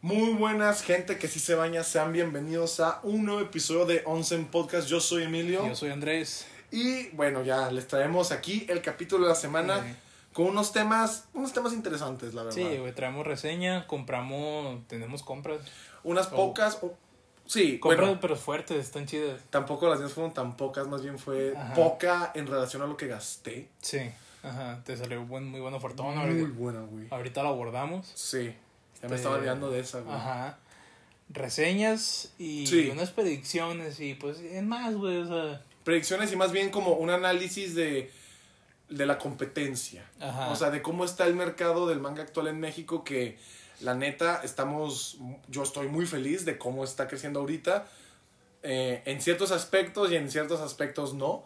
Muy buenas, gente que sí se baña. Sean bienvenidos a un nuevo episodio de Onsen Podcast. Yo soy Emilio. Yo soy Andrés. Y bueno, ya les traemos aquí el capítulo de la semana Sí. con unos temas, unos temas interesantes, la verdad. Sí, güey, traemos reseña, compramos, tenemos compras. Unas Oh. pocas. o- sí, Compras, bueno, pero fuertes, están chidas. tampoco las mías fueron tan pocas, más bien fue Ajá. poca en relación a lo que gasté. Sí, ajá, te salió buen, muy buena fortuna. Muy Ahorita, buena, güey. ahorita la abordamos. Sí, ya me Este, estaba olvidando de esa, güey. Ajá. Reseñas y Sí. unas predicciones y pues en más, güey, o sea. predicciones y más bien como un análisis de, de la competencia. Ajá. O sea, de cómo está el mercado del manga actual en México, que la neta estamos, yo estoy muy feliz de cómo está creciendo ahorita. Eh, en ciertos aspectos y en ciertos aspectos no.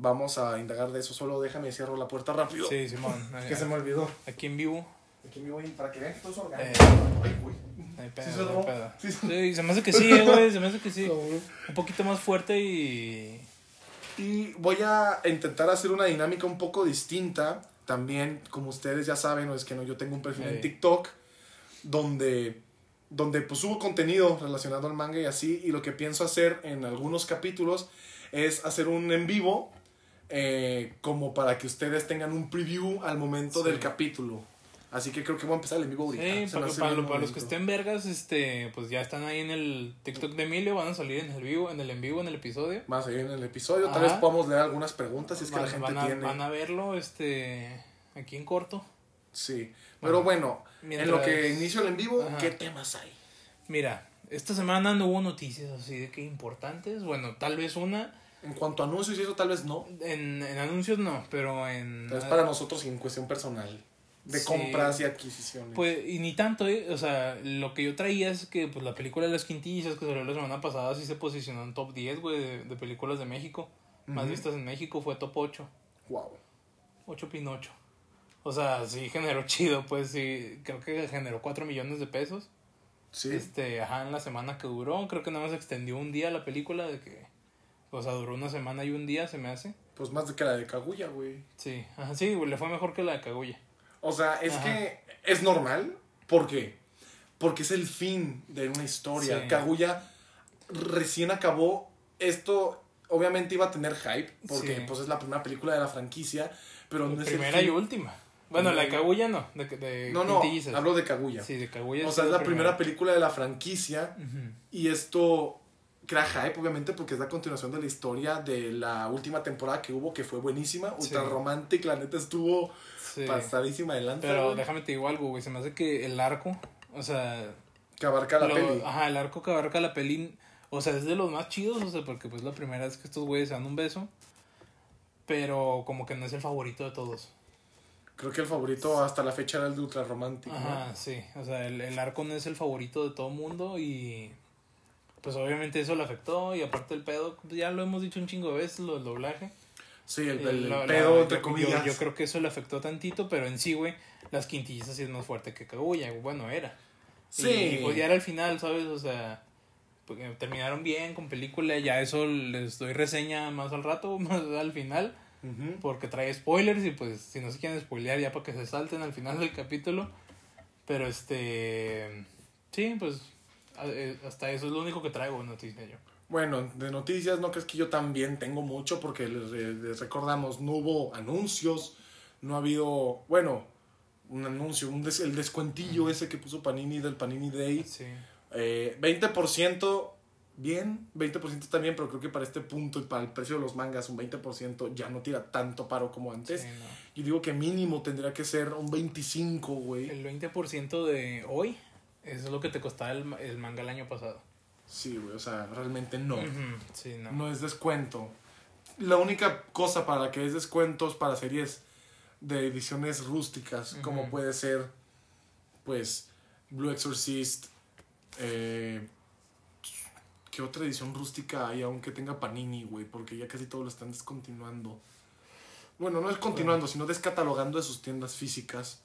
Vamos a indagar de eso. Solo déjame cierro la puerta rápido. Sí, Simón. Que se me olvidó. Aquí en vivo. Aquí me voy para que vean que todo es Eh, orgánico. Ay, güey. hay pedo, Sí se no pedo. Sí se- Sí, se me hace que sí, eh, güey, se me hace que sí. Un poquito más fuerte y. Y voy a intentar hacer una dinámica un poco distinta. También, como ustedes ya saben, o es que no, yo tengo un perfil en. TikTok donde, donde pues subo contenido relacionado al manga y así. Y lo que pienso hacer en algunos capítulos es hacer un en vivo eh, como para que ustedes tengan un preview al momento Sí. del capítulo. Así que creo que voy a empezar el en vivo ahorita. Sí, para, para los que estén vergas, este, pues ya están ahí en el TikTok de Emilio, van a salir en el vivo, en el en vivo, en el episodio. Más ahí en el episodio. Tal vez podamos leer algunas preguntas si es que van, la gente van a, tiene. van a verlo, este, aquí en corto. Sí. Pero bueno, en lo que inicio el en vivo, Ajá. ¿qué temas hay? Mira, esta semana no hubo noticias así de que importantes. Bueno, tal vez una. En cuanto a anuncios y eso, tal vez no. En, en anuncios no, pero en. Pero es para nosotros en cuestión personal. De Sí. compras y adquisiciones. Pues, y ni tanto, ¿eh? O sea, lo que yo traía es que pues la película de las quintillas que salió la semana pasada sí se posicionó en top 10, güey, de, de películas de México. Más vistas en México fue top 8. wow. 8 Pinocho. O sea, sí generó chido, pues sí, creo que generó 4 millones de pesos. Sí. Este, ajá, en la semana que duró, creo que nada más extendió un día la película de que, o sea, duró una semana y un día, se me hace. Pues más de que la de Kaguya, güey. Sí, ajá, sí, güey, le fue mejor que la de Kaguya. O sea, es Ajá. que es normal. ¿Por qué? Porque es el fin de una historia. Sí. Kaguya recién acabó. Esto obviamente iba a tener hype. Porque Sí. pues es la primera película de la franquicia. Pero no es el Primera y última. Bueno, la de Kaguya no, de, de No, no, hablo de Kaguya. Sí, de Kaguya. o sí sea, es la primera película de la franquicia. Y esto crea hype, obviamente, porque es la continuación de la historia de la última temporada que hubo, que fue buenísima. Sí. Ultra romantic, la neta estuvo Sí. pasadísima adelante. Pero déjame te digo algo, güey, se me hace que el arco, o sea, Que abarca la lo- peli. ajá, el arco que abarca la peli, o sea, es de los más chidos, o sea, porque pues la primera vez que estos güeyes se dan un beso, pero como que no es el favorito de todos. Creo que el favorito hasta la fecha era el de Ultra romantic. ¿no? Ajá, sí, o sea, el, el arco no es el favorito de todo mundo y pues obviamente eso le afectó y aparte el pedo, ya lo hemos dicho un chingo de veces, lo del doblaje. Sí, el, Eh, el la- pedo, entre comillas. Yo, yo creo que eso le afectó tantito, pero en sí, güey, las quintillizas sí es más fuerte que Kaguya, bueno, era. Sí. Y, pues ya era el final, ¿sabes? O sea, porque terminaron bien con película, ya eso les doy reseña más al rato, más al final, Ujú. porque trae spoilers y pues si no se quieren spoilear ya para que se salten al final del capítulo. Pero este, sí, pues eh, hasta eso es lo único que traigo noticia yo. Bueno, de noticias, no crees que yo también tengo mucho, porque les, les recordamos, no hubo anuncios, no ha habido, bueno, un anuncio, un des- el descuentillo ese que puso Panini del Panini Day. Sí. Eh, 20% bien, 20% también, pero creo que para este punto y para el precio de los mangas, un 20% ya no tira tanto paro como antes. sí, no. Yo digo que mínimo tendría que ser un 25, güey. El 20% de hoy eso es lo que te costaba el, el manga el año pasado. Sí, güey, o sea, realmente no. Sí, no. No es descuento. La única cosa para la que es descuentos para series de ediciones rústicas, como puede ser, pues, Blue Exorcist, eh, ¿qué otra edición rústica hay aunque tenga Panini, güey? Porque ya casi todo lo están descontinuando. Bueno, no es continuando, sino descatalogando de sus tiendas físicas.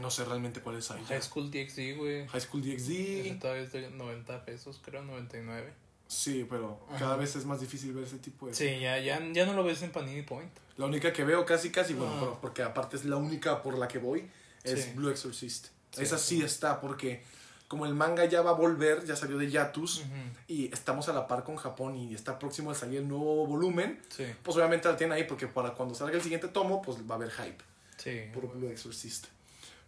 No sé realmente cuáles hay. High School DxD, güey. High School Ese DxD. todavía es de 90 pesos, creo, 99. Sí, pero Ajá. cada vez es más difícil ver ese tipo de... Sí, ya, ya, ya no lo ves en Panini Point. La única que veo casi, casi, bueno, Ah. pero porque aparte es la única por la que voy, es Sí. Blue Exorcist. Sí, Esa sí está, porque como el manga ya va a volver, ya salió de Yatus, y estamos a la par con Japón y está próximo a salir el nuevo volumen, Sí, pues obviamente la tienen ahí porque para cuando salga el siguiente tomo, pues va a haber hype sí. por Blue Exorcist.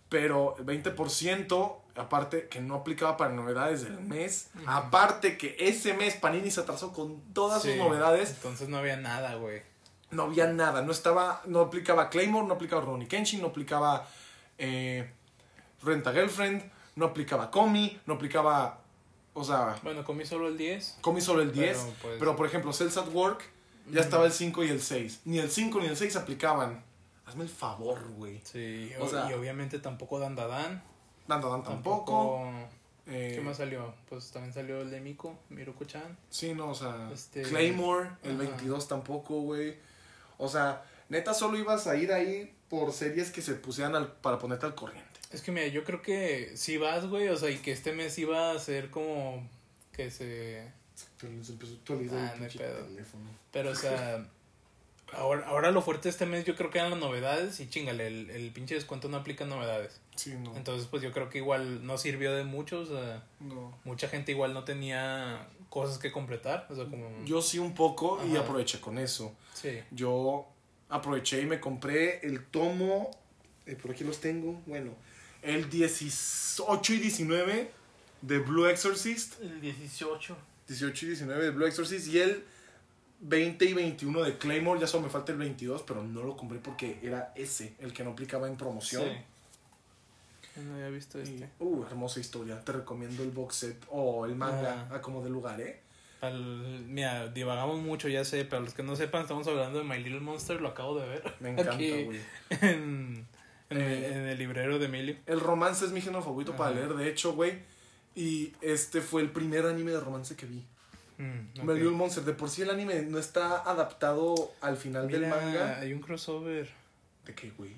Pero el 20%, aparte que no aplicaba para novedades del mes, aparte que ese mes Panini se atrasó con todas Sí, sus novedades, Entonces no había nada, güey. no había nada, no estaba, no aplicaba Claymore, no aplicaba Ronnie Kenshin, no aplicaba eh, Renta Girlfriend, no aplicaba Comi, no aplicaba, o sea, Bueno, comí solo el 10. Comi solo el 10, Pero, pues- pero por ejemplo, Cells at Work ya estaba el 5 y el 6, ni el 5 ni el 6 aplicaban. Hazme el favor, güey. Sí, O o- sea- y obviamente tampoco Dandadan. Dandadan tampoco. eh, ¿Qué más salió? Pues también salió el de Miko, Miruko-chan. Sí, no, o sea, Este- Claymore, el Ajá. 22 tampoco, güey. O sea, neta solo ibas a ir ahí por series que se pusieran al- para ponerte al corriente. Es que mira, yo creo que si vas, güey, o sea, y que este mes iba a ser como que se... Se empezó a actualizar Ah, el no pedo. teléfono. Pero, o sea, ahora, ahora lo fuerte de este mes yo creo que eran las novedades y chingale, el, el pinche descuento no aplica novedades. Sí, no. Entonces, pues yo creo que igual no sirvió de mucho, o sea, no. mucha gente igual no tenía cosas que completar, o sea, como... Yo sí un poco y aproveché con eso. Sí, Yo aproveché y me compré el tomo, eh, por aquí los tengo, bueno, el 18 y 19 de Blue Exorcist. el 18. 18 y 19 de Blue Exorcist y el 20 y 21 de Claymore. Ya solo me falta el 22, pero no lo compré porque era ese, el que no aplicaba en promoción. Sí. No había visto Y, este. uh, hermosa historia. Te recomiendo el box set o el manga Ah. a como de lugar, ¿eh? Al- mira, divagamos mucho, ya sé, pero los que no sepan, estamos hablando de My Little Monster, lo acabo de ver. Me encanta, güey. En, en, el, Eh. en el librero de Emilio. El romance es mi género favorito para leer, de hecho, güey. Y este fue el primer anime de romance que vi. Mm, My ok. Little Monster. De por sí el anime no está adaptado al final del Mira, manga. Hay un crossover ¿De qué, güey?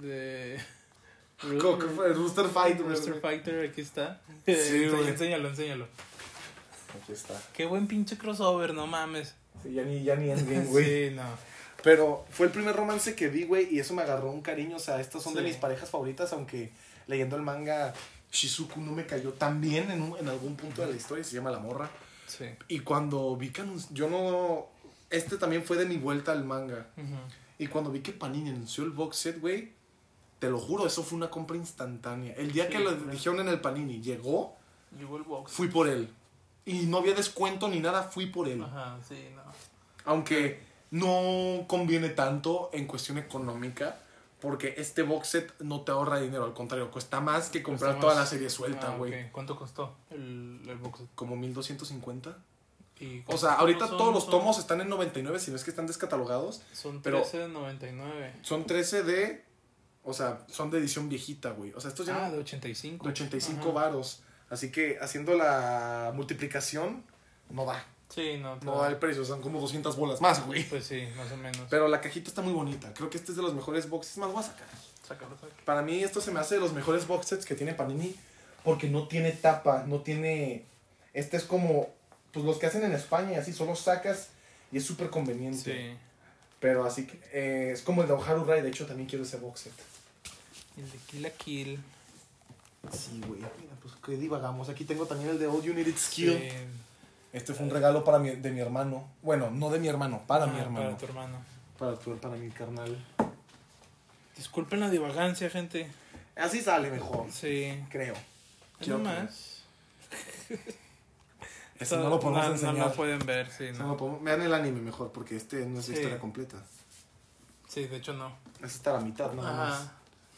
de. Rooster Fight, güey. Rooster Fighter, aquí está. Sí, Enseña- güey. enséñalo, enséñalo. Aquí está. Qué buen pinche crossover, no mames. Sí, ya ni, ya ni Endgame, güey. Sí, no. Pero fue el primer romance que vi, güey, y eso me agarró un cariño. O sea, estas son de mis parejas favoritas, aunque leyendo el manga Shizuku no me cayó tan bien en, un- en algún punto de la historia, se llama La Morra. Sí. Y cuando vi que yo no... Este también fue de mi vuelta al manga. Y cuando vi que Panini anunció el box set, güey, te lo juro, eso fue una compra instantánea. El día Sí, que lo claro. dijeron en el Panini, llegó, Llegó el box. fui por él. Y no había descuento ni nada, fui por él. Ajá, sí, no. Aunque no conviene tanto en cuestión económica, porque este box set no te ahorra dinero, al contrario, cuesta más que comprar toda la serie suelta, Ah, güey. ¿Cuánto costó el, el box set? Como 1250. Y O sea, ahorita son- todos los son- tomos están en 99, si no es que están descatalogados. Son pero- 13 de 99. Son 13 de. O sea, son de edición viejita, güey. O sea, estos ya Ah, de 85. de 85 Ajá. varos. Así que haciendo la multiplicación, no da. Sí, no. No da el precio, son como 200 bolas más, güey. Pues sí, más o menos. Pero la cajita está muy bonita. Creo que este es de los mejores boxes. Más voy a sacar. Sácalo, sácalo. Para mí esto se me hace de los mejores box sets que tiene Panini porque no tiene tapa, no tiene... Este es como pues los que hacen en España y así, solo sacas y es súper conveniente. Sí. Pero así que eh, es como el de Oharu Rai, de hecho también quiero ese box set. El de Kill la Kill. Sí, güey. Mira, pues que divagamos. Aquí tengo también el de All You Need Is Skill. Sí. Este fue un regalo para mi, de mi hermano. Bueno, no de mi hermano, para Ah, mi hermano. Para tu hermano. Para, tu- para mi carnal. Disculpen la divagancia, gente. Así sale mejor, Sí. creo. Quiero más. Eso no lo podemos no, enseñar. No lo pueden ver, sí, no. no lo podemos- Vean el anime mejor, porque este no es la historia completa. Sí, de hecho no. Es hasta la mitad nada más.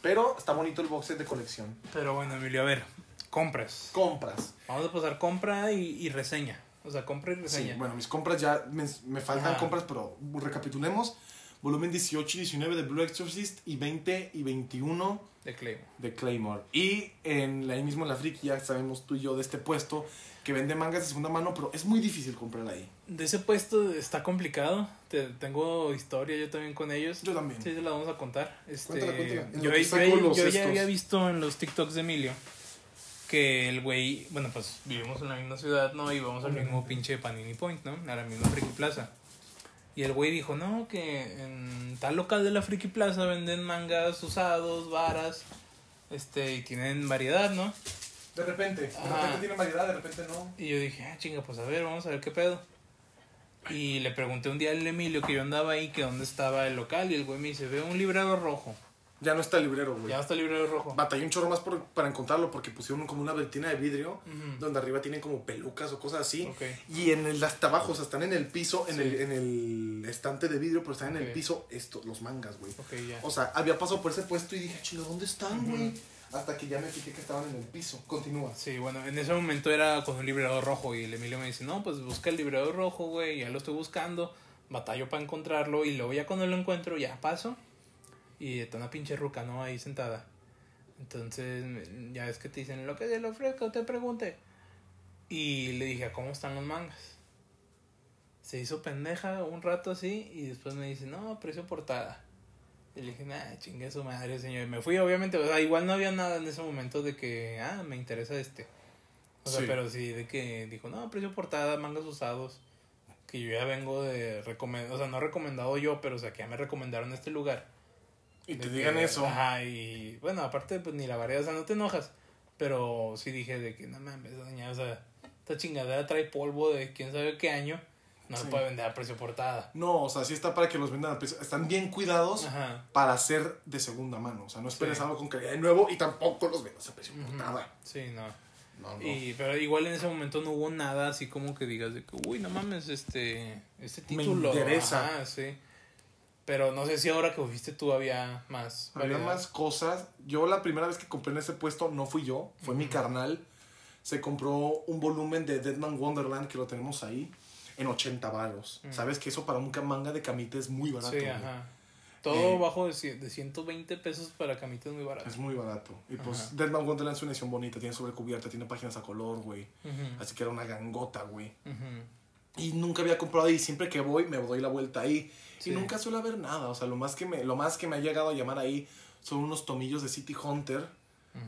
Pero está bonito el box set de colección. Pero bueno, Emilio, a ver. Compras. Compras. Vamos a pasar compra y, y reseña. O sea, compra y Sí, reseña. bueno, mis compras ya me, me faltan Ajá. compras, pero recapitulemos. Volumen 18 y 19 de Blue Exorcist y 20 y 21 De Claymore. de Claymore. Y en ahí mismo en la Friki ya sabemos tú y yo de este puesto que vende mangas de segunda mano, pero es muy difícil comprar ahí. De ese puesto está complicado. Te- tengo historia yo también con ellos. Yo también. Sí, la vamos a contar. Este, Cuéntala, cuéntala. Yo, yo- yo ya había visto en los TikToks de Emilio que el güey, bueno, pues vivimos en la misma ciudad, ¿no? Y vamos al mismo pinche Panini Point, ¿no? A la misma Friki Plaza. Y el güey dijo, no, que en tal local de la Friki Plaza venden mangas usados, varas, este, y tienen variedad, ¿no? De repente. De repente tiene variedad, de repente no. Y yo dije, ah, chinga, pues a ver, vamos a ver qué pedo. Y le pregunté un día al Emilio que yo andaba ahí, que dónde estaba el local. Y el güey me dice, veo un librero rojo. Ya no está el librero, güey. Ya no está el librero rojo. Batallé un chorro más por- para encontrarlo porque pusieron como una vertina de vidrio donde arriba tienen como pelucas o cosas así. Ok. Y en el hasta abajo, o sea, están en el piso, en, el, en el estante de vidrio, pero están en el piso estos, los mangas, güey. Ok, ya. O sea, había pasado por ese puesto y dije, chinga, ¿dónde están, güey? Hasta que ya me fijé que estaban en el piso. Continúa. Sí, bueno, en ese momento era con un librero rojo y el Emilio me dice, no, pues busca el librero rojo, güey, ya lo estoy buscando, batallo para encontrarlo y luego ya cuando lo encuentro ya paso y está una pinche ruca, ¿no? Ahí sentada. Entonces, ya es que te dicen, lo que se le ofrezca, te pregunte. Y le dije, ¿cómo están los mangas? Se hizo pendeja un rato así y después me dice, no, precio portada. Y le dije, nah, chingue su madre, señor. Y me fui, obviamente, o sea, igual no había nada en ese momento de que, ah, me interesa este. O sea, Sí. pero sí, de que dijo, no, precio portada, mangas usados. Que yo ya vengo de recomendar, o sea, no recomendado yo, pero o sea, que ya me recomendaron este lugar. Y te que- digan eso. Ajá, y bueno, aparte, pues ni la variedad, o sea, no te enojas. Pero sí dije de que no mames, doña, o sea, esta chingadera trae polvo de quién sabe qué año. No se Sí. puede vender a precio portada. No, o sea, sí está para que los vendan a precio. Están bien cuidados Ajá. para ser de segunda mano. O sea, no esperes Sí. algo con calidad de nuevo y tampoco los vendas a precio Ujú. portada. Sí, no. No, no. Y, pero igual en ese momento no hubo nada así como que digas de que, uy, no mames, este, este Me título. interesa. Ajá, sí. Pero no sé si ahora que fuiste tú había más. Había variedad. más cosas. Yo la primera vez que compré en ese puesto no fui yo, fue mi carnal. Se compró un volumen de Deadman Wonderland que lo tenemos ahí en 80 varos. Mm. Sabes que eso para un manga de camita es muy barato. Sí, ajá. Todo Eh, bajo de, de 120 pesos para camita es muy barato. Es muy barato. Y pues Ajá. Deadman Wonderland es una edición bonita, tiene sobrecubierta, tiene páginas a color, güey. Así que era una gangota, güey. Y nunca había comprado ahí, siempre que voy me doy la vuelta ahí. Sí. Y nunca suele haber nada, o sea, lo más, que me, lo más que me ha llegado a llamar ahí son unos tomillos de City Hunter,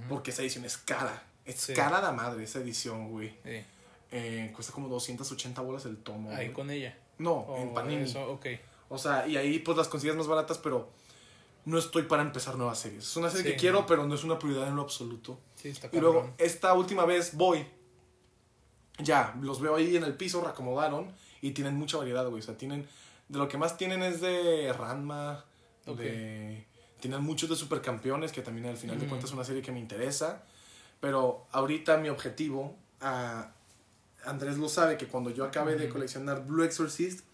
porque esa edición es cara. Es Sí. cara la madre esa edición, güey. Sí. Eh, cuesta como 280 bolas el tomo. Ahí güey. con ella. No, en Panini. Eso, ok. O sea, y ahí pues las consigues más baratas, pero no estoy para empezar nuevas series. Es una serie Sí, que quiero, no. pero no es una prioridad en lo absoluto. Sí, está Y luego, cabrón. esta última vez voy. Ya, los veo ahí en el piso, reacomodaron. Y tienen mucha variedad, güey. O sea, tienen. De lo que más tienen es de Ranma. De. Tienen muchos de supercampeones, que también al final de cuentas es una serie que me interesa. Pero ahorita mi objetivo. ah, Andrés lo sabe, que cuando yo acabe de coleccionar Blue Exorcist,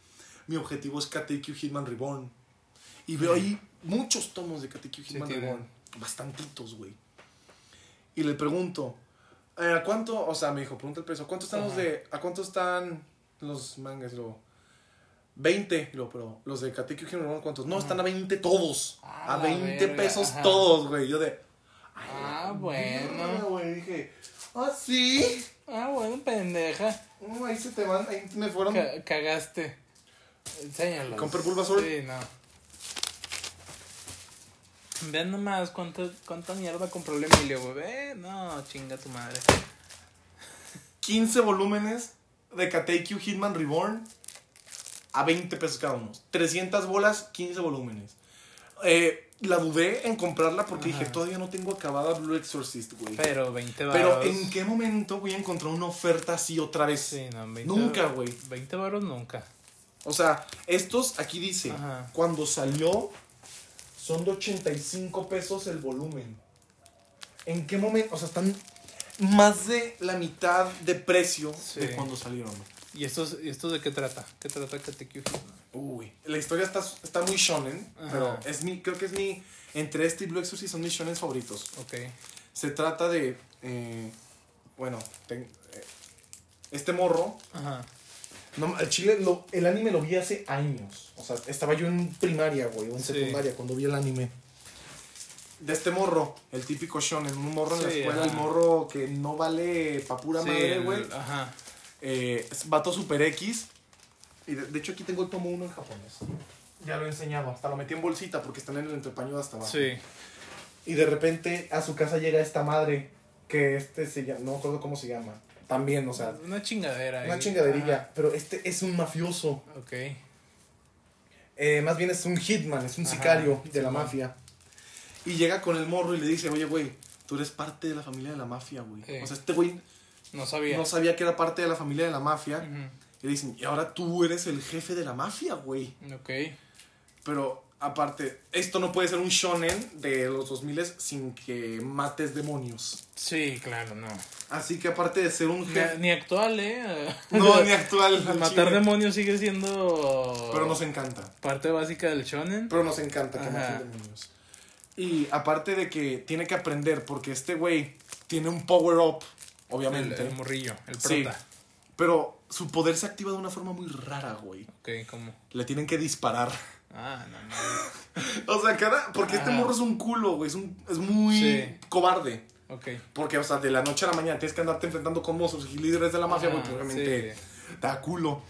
mi objetivo es KTQ Hitman Reborn. Y veo ahí muchos tomos de KTQ Hitman tienen. Reborn. Bastantitos, güey. Y le pregunto, eh, ¿a cuánto? O sea, me dijo, pregunta el precio. ¿A cuánto están los de. ¿A cuánto están los mangas? Luego, 20. Y luego, pero los de KTQ Hitman Reborn, ¿cuántos? No, están a 20 todos. A a la 20 verga, pesos ajá. todos, güey. Yo de. "Ay, Ah, bueno. güey. Dije, ¿ah, sí? Ah, bueno, pendeja. No, ahí se te van, ahí me fueron. Ca- cagaste. Enséñalos. ¿Compra Bulbasaur? Sí, no. Vean nomás cuánta, cuánta mierda compró el Emilio, güey. No, chinga tu madre. 15 volúmenes de KTQ Hitman Reborn a 20 pesos cada uno. 300 bolas, 15 volúmenes. Eh, la dudé en comprarla porque Ajá. dije, todavía no tengo acabada Blue Exorcist, güey. Pero 20 varos. Pero ¿en qué momento voy a encontrar una oferta así otra vez? Sí, no, 20 Nunca, güey. 20 varos nunca. O sea, estos, aquí dice, Ajá. cuando salió, son de 85 pesos el volumen. ¿En qué momento? O sea, están más de la mitad de precio Sí. de cuando salieron. ¿Y estos, ¿Y estos de qué trata? ¿Qué trata KTQ Hitman? Uy, la historia está, está muy shonen, Ajá. pero es mi, creo que es mi, entre este y Blue Exorcist son mis shonen favoritos. Ok. Se trata de, eh, bueno, ten- eh, este morro, Ajá. no, el chile, lo- el anime lo vi hace años, o sea, estaba yo en primaria, güey, o en Sí. secundaria cuando vi el anime. De este morro, el típico shonen, un morro en la escuela, ajá. el morro que no vale pa' pura Sí, madre, güey. Ajá. Eh, es Vato Super X. Y de, de hecho aquí tengo el tomo 1 en japonés. Ya lo he enseñado. Hasta lo metí en bolsita porque están en el entrepaño de hasta abajo. Sí. Y de repente a su casa llega esta madre. Que este se llama. No me acuerdo cómo se llama. También, o sea. Una chingadera. Una chingaderilla. Pero este es un mafioso. Ok. Eh, más bien es un hitman, es un Ajá, sicario de la mafia. Y llega con el morro y le dice, oye, güey, tú eres parte de la familia de la mafia, güey. Sí. O sea, este güey No sabía. no sabía que era parte de la familia de la mafia. Y dicen, y ahora tú eres el jefe de la mafia, güey. Ok. Pero aparte, esto no puede ser un shonen de los 2000 sin que mates demonios. Sí, claro, no. Así que aparte de ser un jefe... ni actual, ¿eh? No, ni actual. al Matar chile. demonios sigue siendo. Pero nos encanta. Parte básica del shonen. Pero nos encanta que Ajá. maten demonios. Y aparte de que tiene que aprender, porque este güey tiene un power El, obviamente. el morrillo, el Sí. prota. Pero su poder se activa de una forma muy rara, güey. Ok, ¿cómo? Le tienen que disparar. Ah, no, no. O sea, cada. Porque este Ajá. morro es un culo, güey. Es, un, es muy Sí. cobarde. Ok. Porque, o sea, de la noche a la mañana tienes que andarte enfrentando con mozos y líderes de la mafia, güey. Pues, obviamente sí. da culo.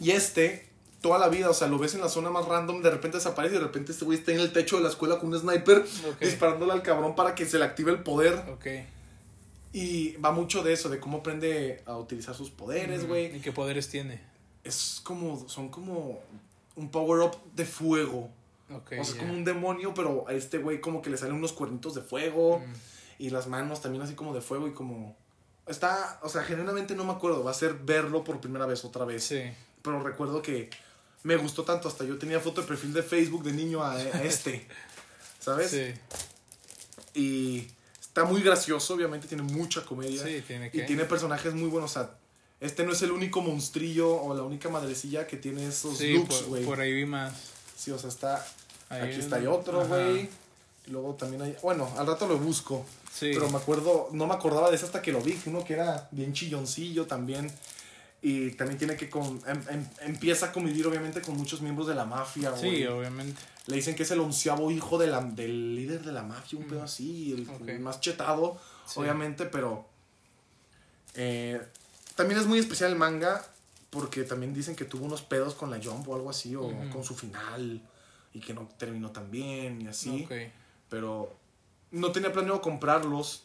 Y este, toda la vida, o sea, lo ves en la zona más random, de repente desaparece y de repente este güey está en el techo de la escuela con un sniper disparándole al cabrón para que se le active el poder. Ok. Y va mucho de eso, de cómo aprende a utilizar sus poderes, güey. ¿Y qué poderes tiene? Es como, son como un power up de fuego. Ok. o sea, como un demonio, pero a este güey como que le salen unos cuernitos de fuego. Mm. Y las manos también así como de fuego y como... Está, o sea, genuinamente no me acuerdo. Va a ser verlo por primera vez otra vez. Sí. Pero recuerdo que me gustó tanto. Hasta yo tenía foto de perfil de Facebook de niño a, a este. ¿Sabes? Sí. Y está muy gracioso, obviamente tiene mucha comedia. Sí, tiene que. Y tiene personajes muy buenos. O sea, este no es el único monstrillo o la única madrecilla que tiene esos Sí, looks, por, güey. por ahí vi más. Sí, o sea, está... Ahí aquí está hay otro, güey. Y luego también hay... Bueno, al rato lo busco. Sí. Pero me acuerdo, no me acordaba de ese hasta que lo vi, uno que era bien chilloncillo también. Y también tiene que con, em- em- empieza a convivir obviamente con muchos miembros de la mafia. Sí, güey. obviamente. Le dicen que es el onceavo hijo de la- del líder de la mafia, un pedo así, el, más chetado, Sí. obviamente, pero eh, también es muy especial el manga porque también dicen que tuvo unos pedos con la Jump o algo así, o con su final, y que no terminó tan bien y así Ok. pero no tenía planeado comprarlos,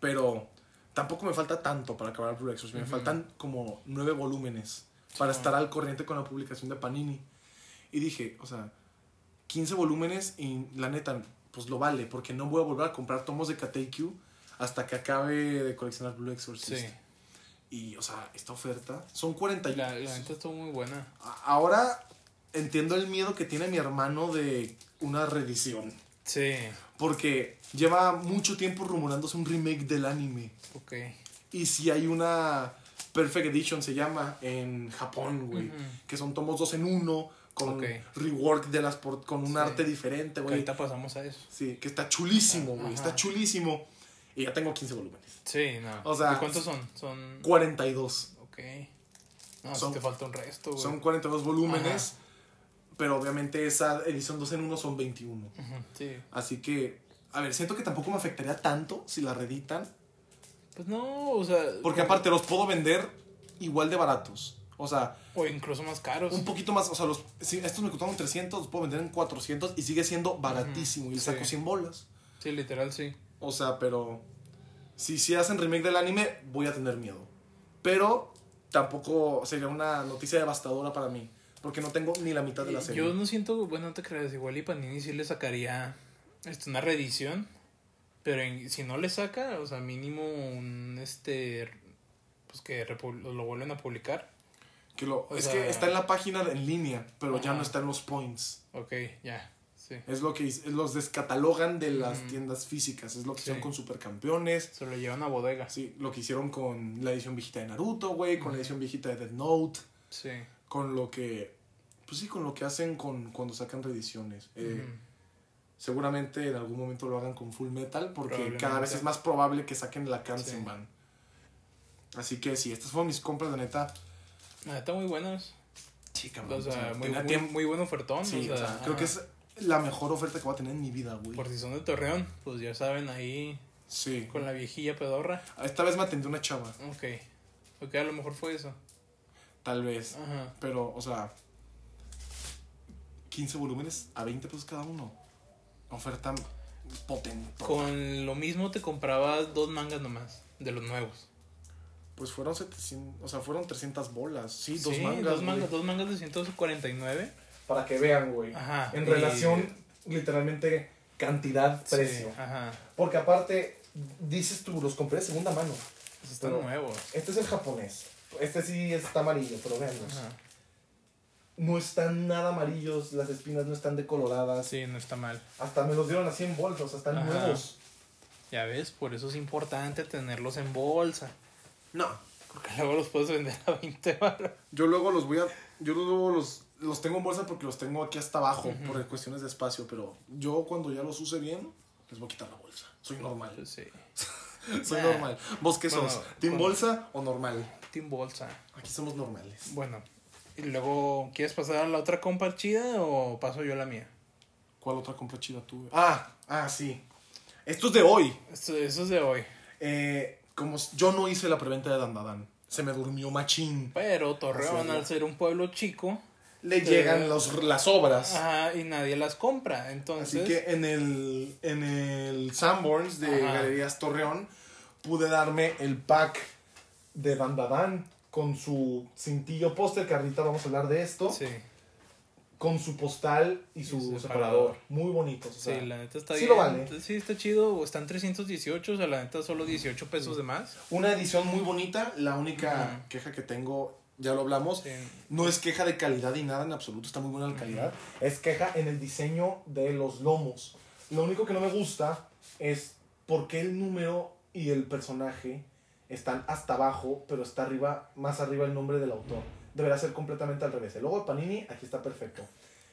pero tampoco me falta tanto para acabar Blue Exorcist. Me Ujú. faltan como nueve volúmenes para estar al corriente con la publicación de Panini. Y dije, o sea, 15 volúmenes y la neta, pues lo vale, porque no voy a volver a comprar tomos de KTQ hasta que acabe de coleccionar Blue Exorcist. Sí. Y, o sea, esta oferta son 40 y- La, la neta estuvo muy buena. Ahora entiendo el miedo que tiene mi hermano de una reedición. Sí. Porque lleva mucho tiempo rumorándose un remake del anime. Ok. Y si hay una Perfect Edition, se llama, en Japón, güey. Que son tomos dos en uno, con rework de las por- con un Sí. arte diferente, Que güey. ahorita pasamos a eso. Sí, que está chulísimo, güey. Está chulísimo. Y ya tengo 15 volúmenes. Sí, no. O sea, ¿Y cuántos son? Son. 42. Ok. No, Son- si te falta un resto, güey. Son 42 volúmenes. Pero obviamente esa edición 2 en 1 son 21. Ujú, Sí. Así que, a ver, siento que tampoco me afectaría tanto si la reeditan. Pues no, o sea. Porque aparte los puedo vender igual de baratos. O sea, O incluso más caros. un poquito más. O sea, los, si estos me costaron 300, los puedo vender en 400 y sigue siendo baratísimo. Y sí. saco 100 bolas. Sí, literal, sí. O sea, pero. Si, si hacen remake del anime, voy a tener miedo. Pero tampoco sería una noticia devastadora para mí. Porque no tengo ni la mitad de la Y serie. Yo no siento, bueno, no te creas, igual y Panini sí le sacaría este, una reedición. Pero en- si no le saca, o sea, mínimo un este. Pues que lo vuelven a publicar. Que lo, O es sea- que está en la página en línea, pero ya no está en los points. Ok, ya. Sí. Es lo que los descatalogan de las tiendas físicas. Es lo que Sí. hicieron con Supercampeones. Se lo llevan a bodega. Sí, lo que hicieron con la edición viejita de Naruto, güey, con la edición viejita de Death Note, Sí. Con lo que, pues sí, con lo que hacen con cuando sacan reediciones. Eh. Seguramente en algún momento lo hagan con Full Metal, porque cada vez es más probable que saquen la Kansenban. Así que sí, estas fueron mis compras, de neta. La neta, muy buenas. Sí, O sea, muy, muy, muy buen ofertón. Sí, o o sea, sea, creo que es la mejor oferta que voy a tener en mi vida, güey. Por si son de Torreón, pues ya saben, ahí Sí. con la viejilla pedorra. Esta vez me atendió una chava, Ok. Ok, a lo mejor fue eso. Tal vez. Ajá. Pero, o sea, 15 volúmenes a 20 pesos cada uno. Oferta potente. Con lo mismo te comprabas dos mangas nomás, de los nuevos. Pues fueron 700, o sea, fueron 300 bolas. Sí, dos Sí, mangas. Dos güey. mangas, dos mangas de 149. Para que vean, güey. Ajá. En y- relación, literalmente, cantidad, Sí, precio. ajá. Porque aparte, dices tú, los compré de segunda mano. Esos están Pero- nuevos. Este es el japonés. Este sí está amarillo, pero veanlos. Ajá. No están nada amarillos, las espinas no están decoloradas. Sí, no está mal. Hasta me los dieron así en bolsa, o sea, están Ajá. nuevos. Ya ves, por eso es importante tenerlos en bolsa. No. Porque luego los puedes vender a 20 baros. Yo luego los voy a. Yo luego los, los tengo en bolsa porque los tengo aquí hasta abajo por cuestiones de espacio. Pero yo cuando ya los use bien, les voy a quitar la bolsa. Soy normal. Sí. Soy Ah. normal. ¿Vos qué sos? Bueno, ¿Team bueno. bolsa o normal? Team Bolsa. Aquí somos normales. Bueno. ¿Y luego quieres pasar a la otra compa chida o paso yo a la mía? ¿Cuál otra compra chida tuve? Ah, ah, sí. Esto es de hoy. Esto, eso es de hoy. Eh, como yo no hice la preventa de Dandadan. Se me durmió machín. Pero Torreón, al ser un pueblo chico, Le Sí. llegan los, las obras. ajá, y nadie las compra. Entonces, Así que en el, en el Sanborns de Ajá. Galerías Torreón pude darme el pack De Dandadan con su cintillo póster, que ahorita vamos a hablar de esto. sí, Con su postal y su, separador. separador. Muy bonitos. o sí, la neta está sí bien. lo vale. Sí, está chido. Están 318, o sea, la neta solo 18 pesos de más. Una edición muy bonita. La única queja que tengo, ya lo hablamos, Sí. no es queja de calidad y nada en absoluto. Está muy buena la calidad. Es queja en el diseño de los lomos. Lo único que no me gusta es por qué el número y el personaje están hasta abajo, pero está arriba, más arriba el nombre del autor. Deberá ser completamente al revés. El logo de Panini, aquí está perfecto.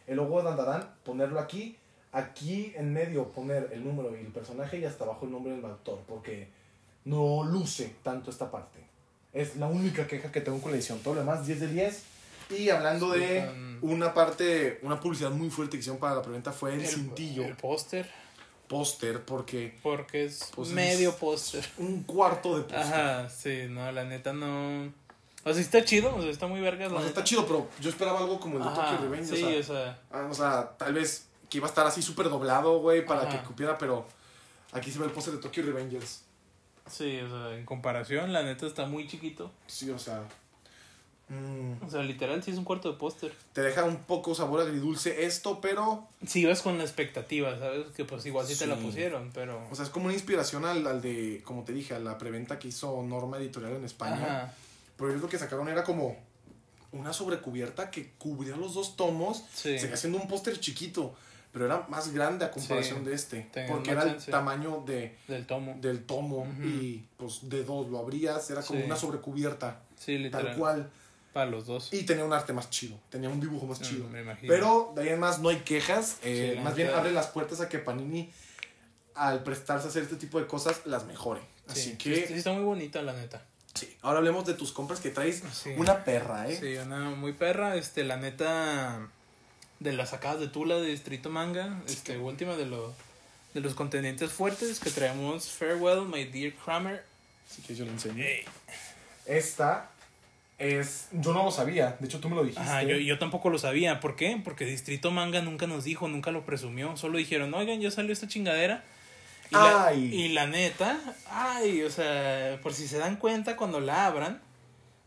El logo de Dandadan, ponerlo aquí. Aquí en medio poner el número y el personaje y hasta abajo el nombre del autor, porque no luce tanto esta parte. Es la única queja que tengo con la edición. Todo lo demás, 10 de 10. Y hablando de una parte, una publicidad muy fuerte que hicieron para la preventa fue el, cintillo El póster, póster, porque porque es Pues es- medio póster. un cuarto de póster. Ajá, sí, no, la neta no. O sea, está chido, o sea, está muy vergas. O sea, está chido, pero yo esperaba algo como el de Tokyo Revenge. sí, o, sea, o sea, ah, o sea, tal vez que iba a estar así súper doblado, güey, para Ajá. que cupiera, pero aquí se ve el póster de Tokyo Revengers. Sí, o sea, en comparación, la neta está muy chiquito. Sí, o sea. mm, O sea, literal, sí es un cuarto de póster. te deja un poco sabor agridulce esto, pero. Si ibas con la expectativa, ¿sabes? Que pues igual sí, te la Sí. pusieron, pero. O sea, es como una inspiración al, al de, como te dije, a la preventa que hizo Norma Editorial en España. Ajá, Pero ellos lo que sacaron era como una sobrecubierta que cubría los dos tomos. sí. Seguía siendo un póster chiquito, pero era más grande a comparación Sí, de este. Porque era el tamaño de, Del tomo. del tomo Ujú. y pues de dos lo abrías, era como Sí. una sobrecubierta, Sí, literal. tal cual. Para los dos. Y tenía un arte más chido, tenía un dibujo más Mm, chido. me imagino. Pero de ahí en más no hay quejas, eh, más bien abre las puertas a que Panini al prestarse a hacer este tipo de cosas las mejore. Sí, Así sí, que sí está muy bonita, la neta. sí. ahora hablemos de tus compras que traes una perra, ¿eh? Sí, una muy perra, este, la neta de las sacadas de Tula de Distrito Manga, este, última de los de los contendientes fuertes que traemos Farewell, My Dear Kramer. Así que yo lo enseño. Esta es. Yo no lo sabía. De hecho, tú me lo dijiste. Ajá, yo, yo tampoco lo sabía, ¿por qué? Porque Distrito Manga nunca nos dijo, nunca lo presumió, solo dijeron, oigan, ya salió esta chingadera. Y la, Ay. y la neta, ay, o sea, por si se dan cuenta cuando la abran,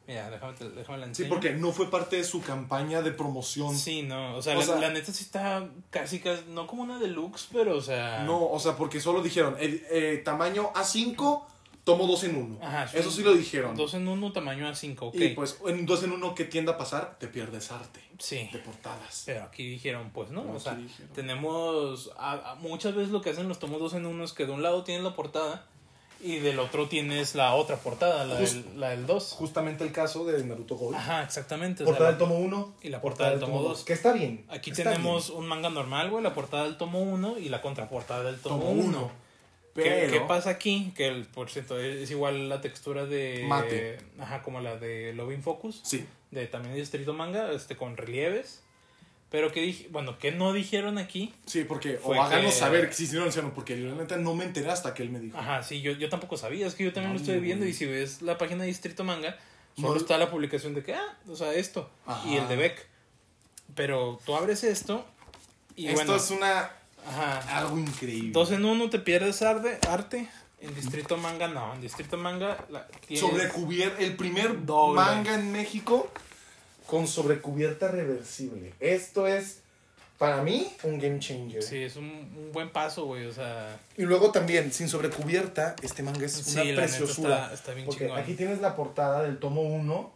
mira, déjame, déjame la Sí, enseño. porque no fue parte de su campaña de promoción. Sí, no, o sea, O la, sea- la neta sí está casi, casi, no como una deluxe, pero o sea... No, o sea, porque solo dijeron el eh, tamaño A5, tomo dos en uno. Ajá, Eso sí lo dijeron. Dos en uno, tamaño A5, ok. Y pues en dos en uno que tienda a pasar, te pierdes arte sí, de portadas. pero aquí dijeron, pues no, Pero o sea, dijeron. tenemos, a- a- muchas veces lo que hacen los tomos dos en uno es que de un lado tienes la portada y del otro tienes la otra portada, la, Just- del, la del 2. Justamente el caso de Naruto Gold. Ajá, exactamente. o sea, Portada del tomo 1 y la portada del tomo dos. Que está bien. aquí está tenemos un manga normal, güey, la portada del tomo 1 y la contraportada del tomo Tomo 1. uno. ¿Qué, Pero qué pasa aquí? Que, el, por cierto, es igual la textura de... Mate. Ajá, como la de Loving Focus. Sí. De también de Distrito Manga, este, con relieves. Pero que dije, bueno, que no dijeron aquí. Sí, porque o háganos que- saber que sí, sí, no hicieron, porque la neta no me enteré hasta que él me dijo. Ajá, sí, yo, yo tampoco sabía. Es que yo también No, lo estoy viendo. Y si ves la página de Distrito Manga, solo está la publicación de que, ah, o sea, esto. Ajá. Y el de Beck. Pero tú abres esto. Y Esto bueno, es una ajá. algo increíble. Dos en uno te pierdes arde- arte. En Distrito Manga no. En Distrito Manga la, Sobrecubier el primer Doble. manga en México. Con sobrecubierta reversible. Esto es Para mí, un game changer. Sí, es un, un buen paso, güey. O sea, Y luego también, sin sobrecubierta, este manga es una la preciosura. está, está bien porque chingón. aquí tienes la portada del tomo 1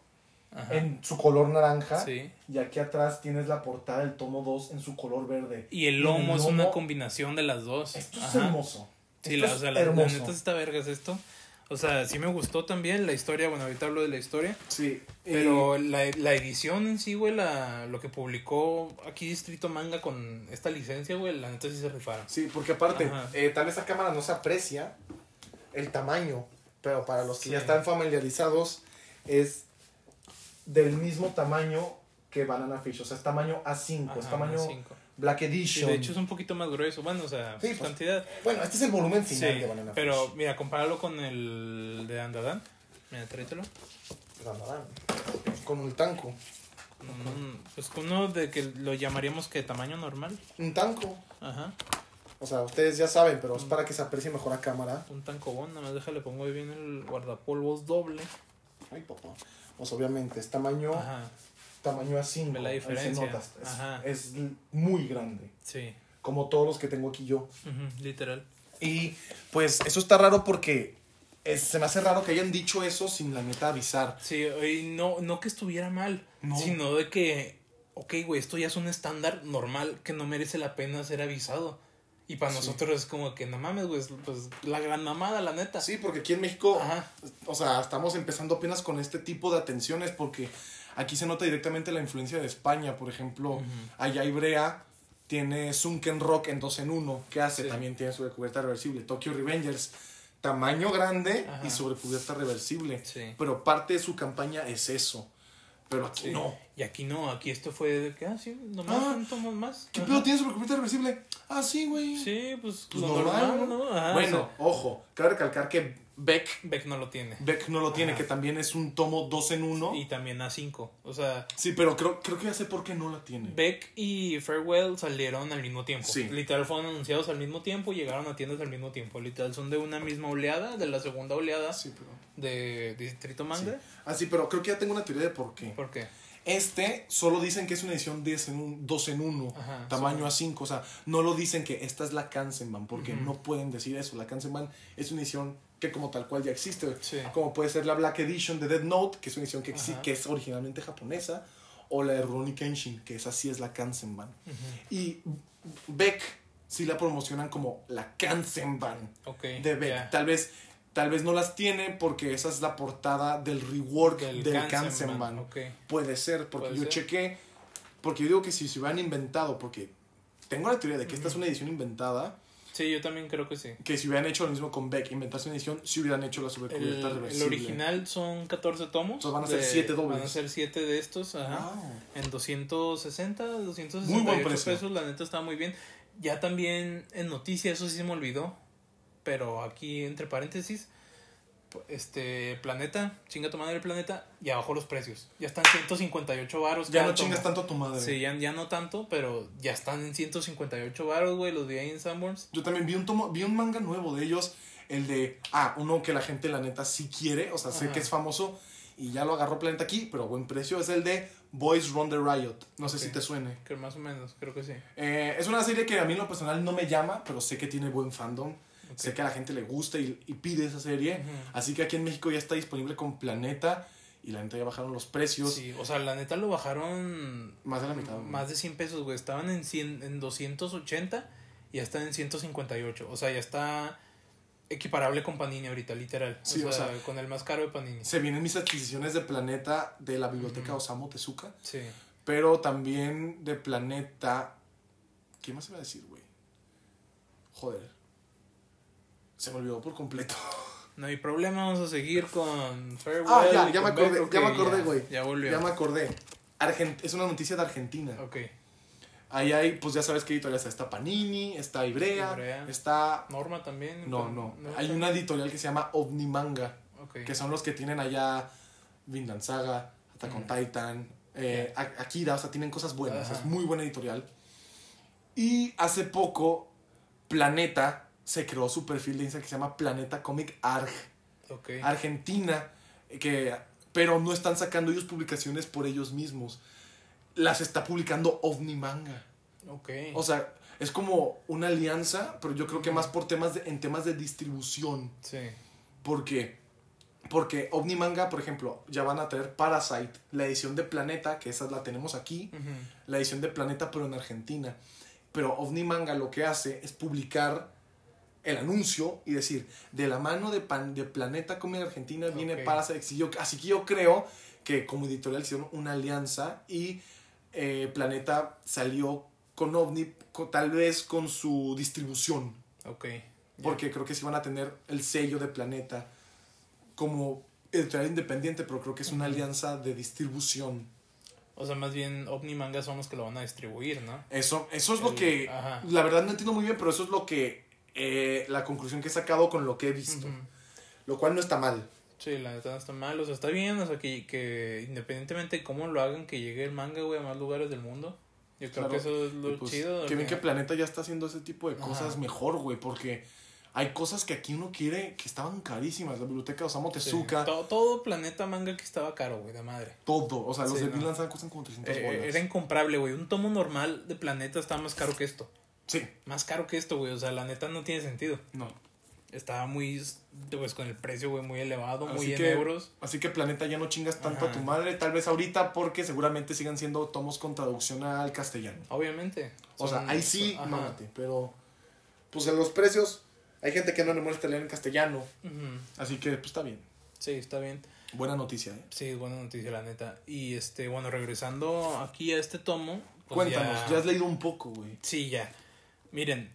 Ajá. en su color naranja. Sí. Y aquí atrás tienes la portada del tomo 2 en su color verde. Y el lomo es lomo- una combinación de las dos. Esto es hermoso. Sí, Esto la, o es sea, la, la hermoso. neta está vergas esto. O sea, sí me gustó también la historia. Bueno, ahorita hablo de la historia. Sí, Pero la, la edición en sí, güey, la, lo que publicó aquí Distrito Manga con esta licencia, güey, la neta sí se rifaron. Sí, porque aparte, eh, tal vez a cámara no se aprecia el tamaño, pero para los que Sí. ya están familiarizados, es del mismo tamaño que Banana Fish. O sea, es tamaño A5, es tamaño cinco. Black Sí, Edition. de hecho es un poquito más grueso. Bueno, o sea, Sí, pues, cantidad. Bueno, este es el volumen Sí, final de Banana pero Fish. mira, compáralo con el de Andadan. Mira, tráetelo. Dandadan. Con un tanco. Mm, pues con uno de que lo llamaríamos que tamaño normal. Un tanco. Ajá. O sea, ustedes ya saben, pero es Mm. para que se aprecie mejor a cámara. Un tancobón, nada más déjale, pongo ahí bien el guardapolvos doble. Ay, papá. Pues obviamente, es tamaño, Ajá, tamaño A5. Ve la diferencia. nota, es- Ajá. es muy grande. sí. Como todos los que tengo aquí yo. Ujú, literal. Y pues eso está raro porque es- se me hace raro que hayan dicho eso sin la neta avisar. Sí, y no, no que estuviera mal, No. sino de que, ok, güey, esto ya es un estándar normal que no merece la pena ser avisado. Y para Sí. nosotros es como que, no mames, güey, es, pues la gran mamada, la neta. Sí, porque aquí en México, Ajá. o sea, estamos empezando apenas con este tipo de atenciones porque aquí se nota directamente la influencia de España. Por ejemplo, Ujú. allá Ibrea tiene Sunken Rock en 2 en 1. ¿Qué hace? Sí. También tiene sobrecubierta reversible. Tokyo Revengers, tamaño grande Ajá. y sobrecubierta reversible. Sí. Pero parte de su campaña es eso. Pero aquí Sí. no. Y aquí no, aquí esto fue de que, ah, sí, nomás Ah, tomo más. ¿Qué Ajá. pedo tiene sobrecubierta reversible? Ah, sí, güey. Sí, pues, Pues normal, normal, ¿no? ¿no? Ajá, bueno, o sea, ojo, cabe recalcar que Beck, Beck no lo tiene. Beck no lo tiene, Ajá. que también es un tomo 2 en 1. Y también A5. O sea, Sí, pero creo, creo que ya sé por qué no la tiene. Beck y Farewell salieron al mismo tiempo. Sí. Literal fueron anunciados al mismo tiempo y llegaron a tiendas al mismo tiempo. Literal son de una misma oleada, de la segunda oleada Sí, pero... de Distrito Manga. Ah, sí, pero creo que ya tengo una teoría de por qué. ¿Por qué? Este solo dicen que es una edición 10 en un, 2 en 1, Ajá, tamaño A5. O sea, no lo dicen que esta es la Kansenban, porque no pueden decir eso. La Kansenban es una edición que como tal cual ya existe. Sí. Como puede ser la Black Edition de Dead Note, que es una edición que, que es originalmente japonesa, o la de Rurouni Kenshin, que esa sí es la Kansenban. Ujú. Y Beck sí la promocionan como la Kansenban Ok. de Beck. Tal vez tal vez no las tiene porque esa es la portada del rework del, Del Kansenban. Ok. Puede ser, porque Puede yo ser. chequé, porque yo digo que si se hubieran inventado, porque tengo la teoría de que esta es una edición inventada, Sí, yo también creo que sí. que si hubieran hecho lo mismo con Beck, inventarse una edición, si hubieran hecho la El, sobrecubierta el reversible. original son 14 tomos. Entonces van a ser de- siete dobles. Van a ser 7 de estos, ajá. Wow. En 260, 268 Muy buen precio. pesos, la neta está muy bien. Ya también en noticias, eso sí se me olvidó. Pero aquí, entre paréntesis, este planeta, chinga tu madre el planeta, ya bajó los precios. Ya están 158 varos. Ya no chingas tanto tu madre. Sí, ya, ya no tanto, pero ya están en 158 varos, güey. Los vi ahí en Sanborns. Yo también vi un tomo, vi un manga nuevo de ellos, el de, ah, uno que la gente la neta sí quiere, o sea, sé que es famoso y ya lo agarró Planeta aquí, pero a buen precio, es el de Boys Run the Riot. No sé si te suene. Que más o menos, creo que sí. Eh, es una serie que a mí en lo personal no me llama, pero sé que tiene buen fandom. Sé que a la gente le gusta y, y pide esa serie. Así que aquí en México ya está disponible con Planeta y la neta ya bajaron los precios. Sí, o sea, la neta lo bajaron Más de la mitad. güey. más de 100 pesos, güey. Estaban en, 100, en 280 y ya están en 158. O sea, ya está equiparable con Panini ahorita, literal. Sí, o, o sea, sea, con el más caro de Panini. Se vienen mis adquisiciones de Planeta de la biblioteca Ujú. Osamu Tezuka. Sí. Pero también de Planeta. ¿Qué más iba a decir, güey? Joder. Se me olvidó por completo. No hay problema, vamos a seguir con Farewell. Ah, ya, ya me acordé, ya me acordé, güey. Ya volvió. Ya me acordé. Argent es una noticia de Argentina. Ok. Ahí hay, pues ya sabes qué editorial está. Está Panini, está Ibrea, Ibrea. está. Norma también. No, no. Hay una editorial que se llama Omnimanga, Ok. que son los que tienen allá Vinland Saga, Attack on Ujú. Titan, eh, Akira, o sea, tienen cosas buenas. Ajá. Es muy buena editorial. Y hace poco, Planeta se creó su perfil de Instagram que se llama Planeta Comic Arg. Argentina, que, pero no están sacando ellos publicaciones por ellos mismos. Las está publicando OVNI Manga. O sea, es como una alianza, pero yo creo que más por temas de, en temas de distribución. sí. ¿Por qué? Porque Omnimanga, por ejemplo, ya van a traer Parasite, la edición de Planeta, que esa la tenemos aquí, la edición de Planeta, pero en Argentina. Pero Omnimanga lo que hace es publicar el anuncio y decir, de la mano de, Pan- de Planeta como en Argentina viene Ok. Parasite. Así, yo, así que yo creo que como editorial hicieron una alianza y eh, Planeta salió con Ovni, tal vez con su distribución. Ok. Porque creo que sí van a tener el sello de Planeta como editorial independiente, pero creo que es una alianza de distribución. O sea, más bien Omnimanga son los que lo van a distribuir, ¿no? Eso, eso es lo que, ajá. la verdad no entiendo muy bien, pero eso es lo que, eh, la conclusión que he sacado con lo que he visto. Lo cual no está mal. Sí, la neta no está mal, o sea, está bien, o sea, que, que independientemente de cómo lo hagan, que llegue el manga, güey, a más lugares del mundo. Yo creo Claro. que eso es lo pues, chido. que bien que Planeta ya está haciendo ese tipo de cosas Ajá. mejor, güey, porque hay cosas que aquí uno quiere que estaban carísimas. La biblioteca de Osamu sí. Tezuka, todo, todo Planeta Manga que estaba caro, güey, de madre. todo. O sea, los Sí, de no. Vinland Saga cuestan como 300 Eh, bolas. era incomparable, güey. Un tomo normal de Planeta está más caro que esto. Sí, Más caro que esto, güey. O sea, la neta no tiene sentido. no. Estaba muy, pues, con el precio, güey, muy elevado, muy en euros. Así que Planeta ya no chingas tanto Ajá. a tu madre, tal vez ahorita porque seguramente sigan siendo tomos con traducción al castellano. Obviamente. O sea, ahí sí, mámate, pero pues en los precios hay gente que no le molesta leer en castellano, así que pues está bien. Sí, está bien. Buena noticia, ¿eh? Sí, buena noticia, la neta. Y este, bueno, regresando aquí a este tomo. pues Cuéntanos, ya- ya... has leído un poco, güey. Sí, ya. Miren,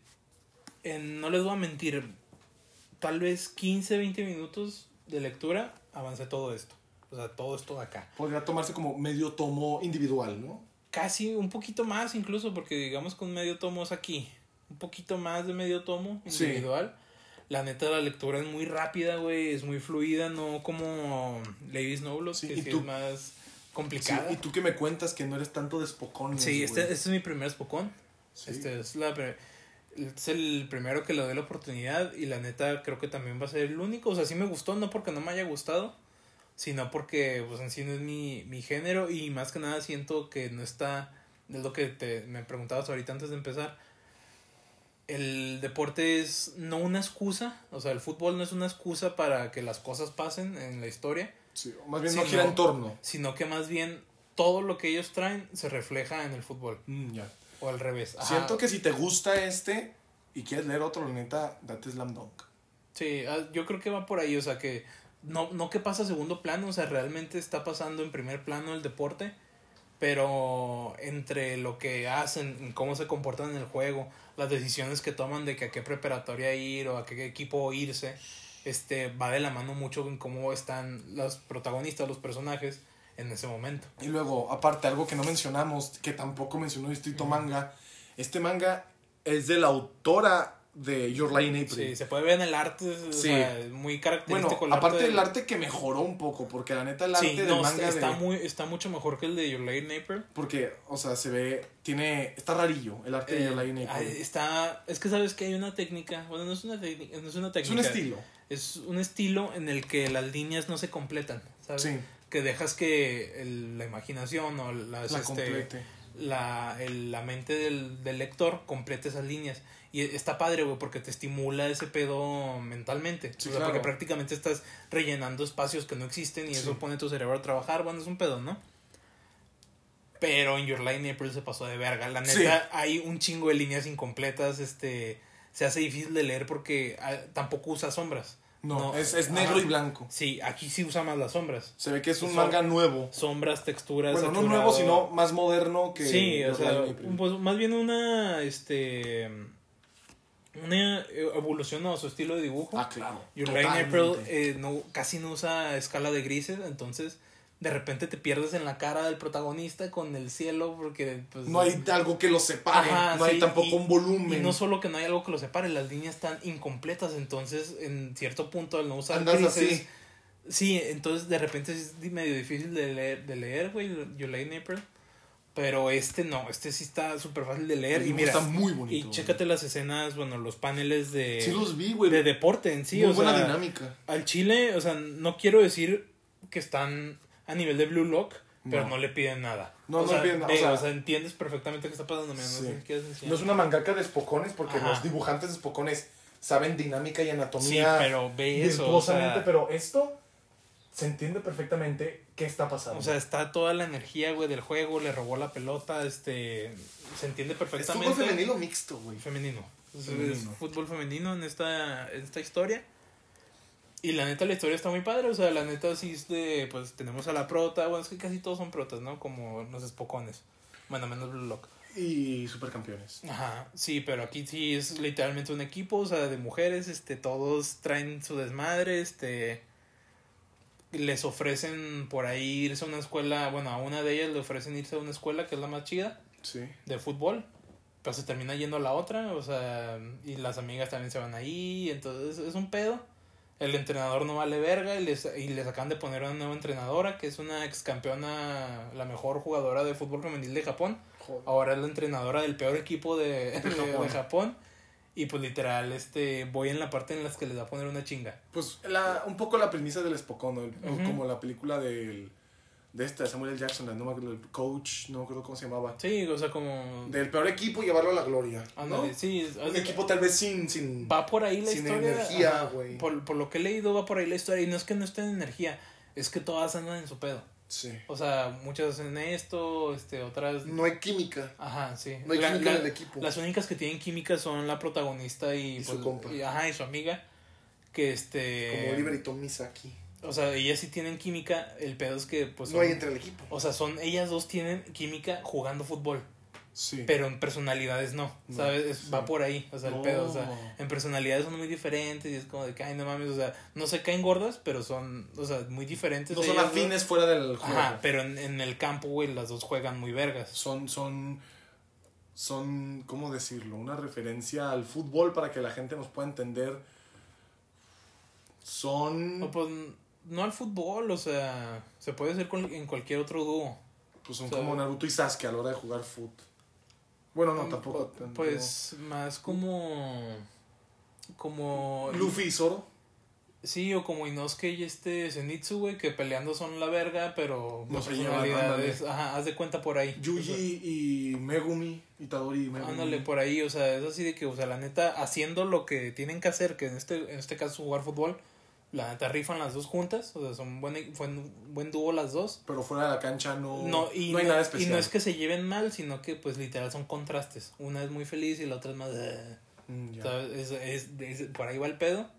en- no les voy a mentir. Tal vez 15, 20 minutos de lectura avancé todo esto. O sea, todo esto de acá. Podría tomarse como medio tomo individual, ¿no? Casi un poquito más incluso, porque digamos con medio tomo es aquí. Un poquito más de medio tomo Sí. individual. La neta, la lectura es muy rápida, güey. Es muy fluida, no como Lady Snowblood, Sí, que sí tú- es más Sí, complicada. y tú que me cuentas que no eres tanto de espocones, Sí, este, este es mi primer. Sí. Este es la pre- es el primero que le doy la oportunidad y la neta creo que también va a ser el único. O sea, sí me gustó, no porque no me haya gustado, sino porque pues en sí no es mi, mi género y más que nada siento que no está, es lo que te, me preguntabas ahorita antes de empezar. El deporte es no una excusa, o sea, el fútbol no es una excusa para que las cosas pasen en la historia, Sí, o más bien Sí, no gira en torno. sino que más bien todo lo que ellos traen se refleja en el fútbol. Mm, ya. O al revés. Ajá. Siento que si te gusta este y quieres leer otro, la neta, date Slam Dunk. Sí, ah, yo creo que va por ahí, o sea que no, no que pasa a segundo plano, o sea, realmente está pasando en primer plano el deporte, pero entre lo que hacen, en cómo se comportan en el juego, las decisiones que toman de que a qué preparatoria ir o a qué equipo irse, este va de la mano mucho en cómo están los protagonistas, los personajes en ese momento. Y luego, aparte, algo que no mencionamos, que tampoco mencionó Distrito Manga, este manga es de la autora de Your in April. Sí, se puede ver en el arte, o Sí. sea, es muy bueno, característico el aparte arte del arte que mejoró un poco, porque la neta el arte Sí, del no, manga está, de- muy, está mucho mejor que el de Your Lady Naper. Porque, o sea, se ve, tiene, está rarillo el arte de Eh, Your Lie in ah, April. está, es que sabes que hay una técnica, bueno, no es una técnica, no es una es técnica. un estilo. Es un estilo en el que las líneas no se completan, ¿sabes? Sí, Que dejas que el- la imaginación o las, la este, la, el- la mente del, del lector complete esas líneas. Y está padre, güey, porque te estimula ese pedo mentalmente. Sí, o sea, claro. porque prácticamente estás rellenando espacios que no existen y Sí. eso pone tu cerebro a trabajar. Bueno, es un pedo, ¿no? Pero en Your Line April se pasó de verga. La neta, Sí. hay un chingo de líneas incompletas. Este, se hace difícil de leer porque ah, tampoco usa sombras. No, no, es, es negro ajá. y blanco. Sí, aquí sí usa más las sombras. Se ve que es un manga nuevo. Sombras, texturas. Bueno, no nuevo, sino más moderno que Sí, o sea, pues, más bien una, este, una evolución a su estilo de dibujo. Ah, claro. Your Line April eh, no, casi no usa escala de grises, entonces de repente te pierdes en la cara del protagonista con el cielo porque pues, no hay algo que los separe, Ajá, no hay tampoco y- un volumen. Y no solo que no hay algo que lo separe, las líneas están incompletas, entonces en cierto punto al no usar Andas grises, así. Sí, entonces de repente es di- medio difícil de leer, de leer, güey, Your Line April. Pero este no, este sí está súper fácil de leer. Y mira, está muy bonito. y chécate las escenas, bueno, los paneles de, Sí los vi, güey. de deporte en sí. Muy o buena sea, dinámica. Al Chile, o sea, no quiero decir que están a nivel de Blue Lock, pero No. no, le piden nada. No, o no sea, le piden nada, o sea- o sea, entiendes perfectamente qué está pasando. mira, Sí. No es una mangaka de espocones porque Ajá. los dibujantes de espocones saben dinámica y Sí, anatomía pero ve eso. O virtuosamente, sea, pero esto se entiende perfectamente qué está pasando. o sea, está toda la energía, güey, del juego. Le robó la pelota. Este. Se entiende Es perfectamente. fútbol femenino mixto, güey. femenino. Es- Femenino. Es fútbol femenino en esta, en esta historia. Y la neta, la historia está muy padre. O sea, la neta, sí es de. Pues tenemos a la prota. Bueno, es que casi todos son protas, ¿no? Como los espocones. Bueno, menos Blue Lock. Y supercampeones. Ajá, sí, pero aquí sí es literalmente un equipo, o sea, de mujeres, este, todos traen su desmadre, este, les ofrecen por ahí irse a una escuela, bueno, a una de ellas le ofrecen irse a una escuela que es la más chida, Sí. de fútbol, pero se termina yendo a la otra, o sea, y las amigas también se van ahí, entonces es un pedo. El entrenador no vale verga y les, y les acaban de poner una nueva entrenadora, que es una ex campeona, la mejor jugadora de fútbol femenil de Japón. Joder. Ahora es la entrenadora del peor equipo de, de- de Japón. Japón. Y pues literal, este, voy en la parte en las que les va a poner una chinga. Pues la, un poco la premisa del Spokon, como la película del, de esta, de Samuel L. Jackson, no me acuerdo, el coach, no me acuerdo cómo se llamaba. Sí, o sea, como... Del peor equipo y llevarlo a la gloria. ¿no? sí, es- Un equipo tal vez sin... sin va por ahí la sin historia. energía, güey. Por, por lo que he leído, va por ahí la historia. Y no es que no estén en energía, es que todas andan en su pedo. sí. O sea, muchas hacen esto, este, otras... No hay química. Ajá, sí. No hay La- química la- en el equipo. Las únicas que tienen química son la protagonista y, Y su pues, compa. y- ajá, y su amiga. Que este. Como Oliver y Tom Misaki. O sea, ellas sí tienen química. El pedo es que, pues. no hay entre el equipo. O sea, son. Ellas dos tienen química jugando fútbol. Sí. Pero en personalidades no. No, ¿Sabes? Es- sí. Va por ahí. O sea, el No. pedo. O sea, en personalidades son muy diferentes. Y es como de que, ay, no mames. O sea, no se caen gordas, pero son. O sea, muy diferentes. no son dos. afines fuera del juego. Ajá, pero en, en el campo, güey, las dos juegan muy vergas. Son, son, son, ¿cómo decirlo? Una referencia al fútbol para que la gente nos pueda entender. Son, No, pues no al fútbol, o sea, se puede hacer con- en cualquier otro dúo. pues son o sea, como Naruto y Sasuke a la hora de jugar fútbol. Bueno, no, tampoco. tanto. Pues más como. Como. Luffy y Zoro. Sí, o como Inosuke y este Zenitsu, güey, que peleando son la verga, pero No personalidades. Ajá, haz de cuenta por ahí. Yuji y Megumi. Itadori y O sea, Megumi. ándale, por ahí, o sea, es así de que, o sea, la neta, haciendo lo que tienen que hacer, que en este, en este caso jugar fútbol, la neta rifan las dos juntas, o sea, son buen, buen, buen dúo las dos. Pero fuera de la cancha no, No, y no hay no, nada y especial. no es que se lleven mal, sino que pues literal son contrastes. Una es muy feliz y la otra es más... eh, Mm. Es, es- es- por ahí va el pedo.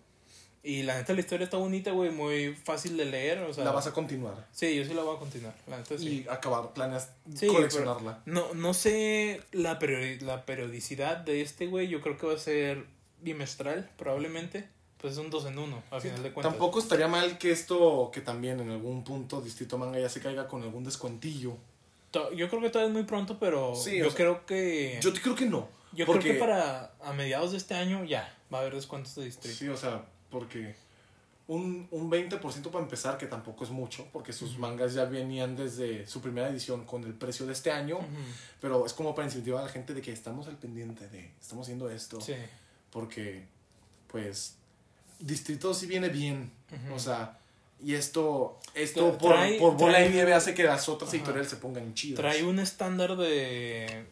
Y la neta la historia está bonita, güey, muy fácil de leer. O sea, la vas a continuar. Sí, yo sí la voy a continuar. La neta sí. Y acabar, planeas Sí, coleccionarla. No, no sé la, periodi- la periodicidad de este, güey. Yo creo que va a ser bimestral, probablemente. Pues es un dos en uno, a Sí, final de cuentas. Tampoco estaría mal que esto, que también en algún punto Distrito Manga ya se caiga con algún descuentillo. Yo creo que todavía es muy pronto, pero Sí, yo sea, creo que... Yo te creo que no. Yo porque- creo que para a mediados de este año ya va a haber descuentos de distrito. Sí, o sea, porque un, un 20% para empezar, que tampoco es mucho, porque sus mangas ya venían desde su primera edición con el precio de este año, pero es como para incentivar a la gente de que estamos al pendiente de, estamos haciendo esto, Sí. porque, pues, Distrito sí viene bien, o sea, y esto, esto por, por bola de nieve hace que las otras Ajá. editoriales se pongan chidas. Trae un estándar de.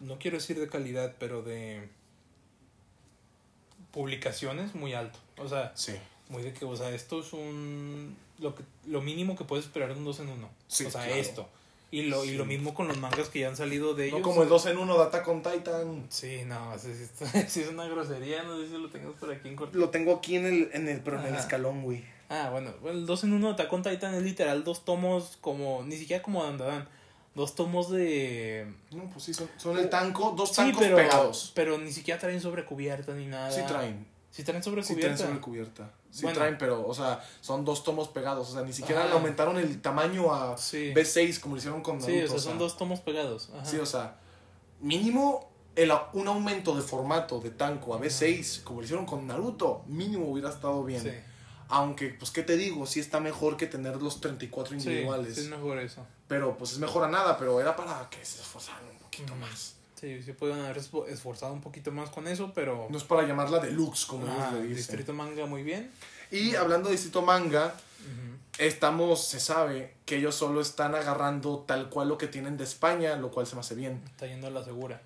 No quiero decir de calidad, pero de. Publicaciones muy alto. O sea, Sí, muy de que, o sea, esto es un. Lo, que, lo mínimo que puedes esperar de un 2 en 1. Sí, o sea, claro. esto. Y lo, y Sí. lo mismo con los mangas que ya han salido de ellos. no como el 2 en 1 Data con Titan. Sí, no, sí, sí, es una grosería. No sé si lo tengas por aquí en corto. Lo tengo aquí en el, en el, pero en el escalón, güey. Ah, bueno, el 2 en 1 Attack on Titan es literal dos tomos como. Ni siquiera como Dandadan. Dos tomos de. No, pues sí, son, son el tanco, dos Sí, tancos pero, pegados. pero ni siquiera traen sobrecubierta ni nada. Sí traen, Sí traen sí sobrecubierta. traen sobre cubierta. Sí Bueno. traen, pero, o sea, son dos tomos pegados. O sea, ni siquiera Ajá. le aumentaron el tamaño a Sí. B6 como lo hicieron con Naruto. Sí, o sea, son dos tomos pegados. Ajá. Sí, o sea, mínimo el, un aumento de formato de tanco a B6 como lo hicieron con Naruto, mínimo hubiera estado bien. Sí. Aunque, pues, ¿qué te digo? Sí está mejor que tener los 34 Sí, individuales. sí, es mejor eso. Pero, pues, es mejor a nada, pero era para que se esforzaran un poquito más. Sí, sí pueden haber esfo- esforzado un poquito más con eso, pero. No es para llamarla deluxe, como Ajá, ellos le dicen. Distrito Manga muy bien. Y hablando de Distrito Manga, estamos, se sabe que ellos solo están agarrando tal cual lo que tienen de España, lo cual se me hace bien. Está yendo a la segura.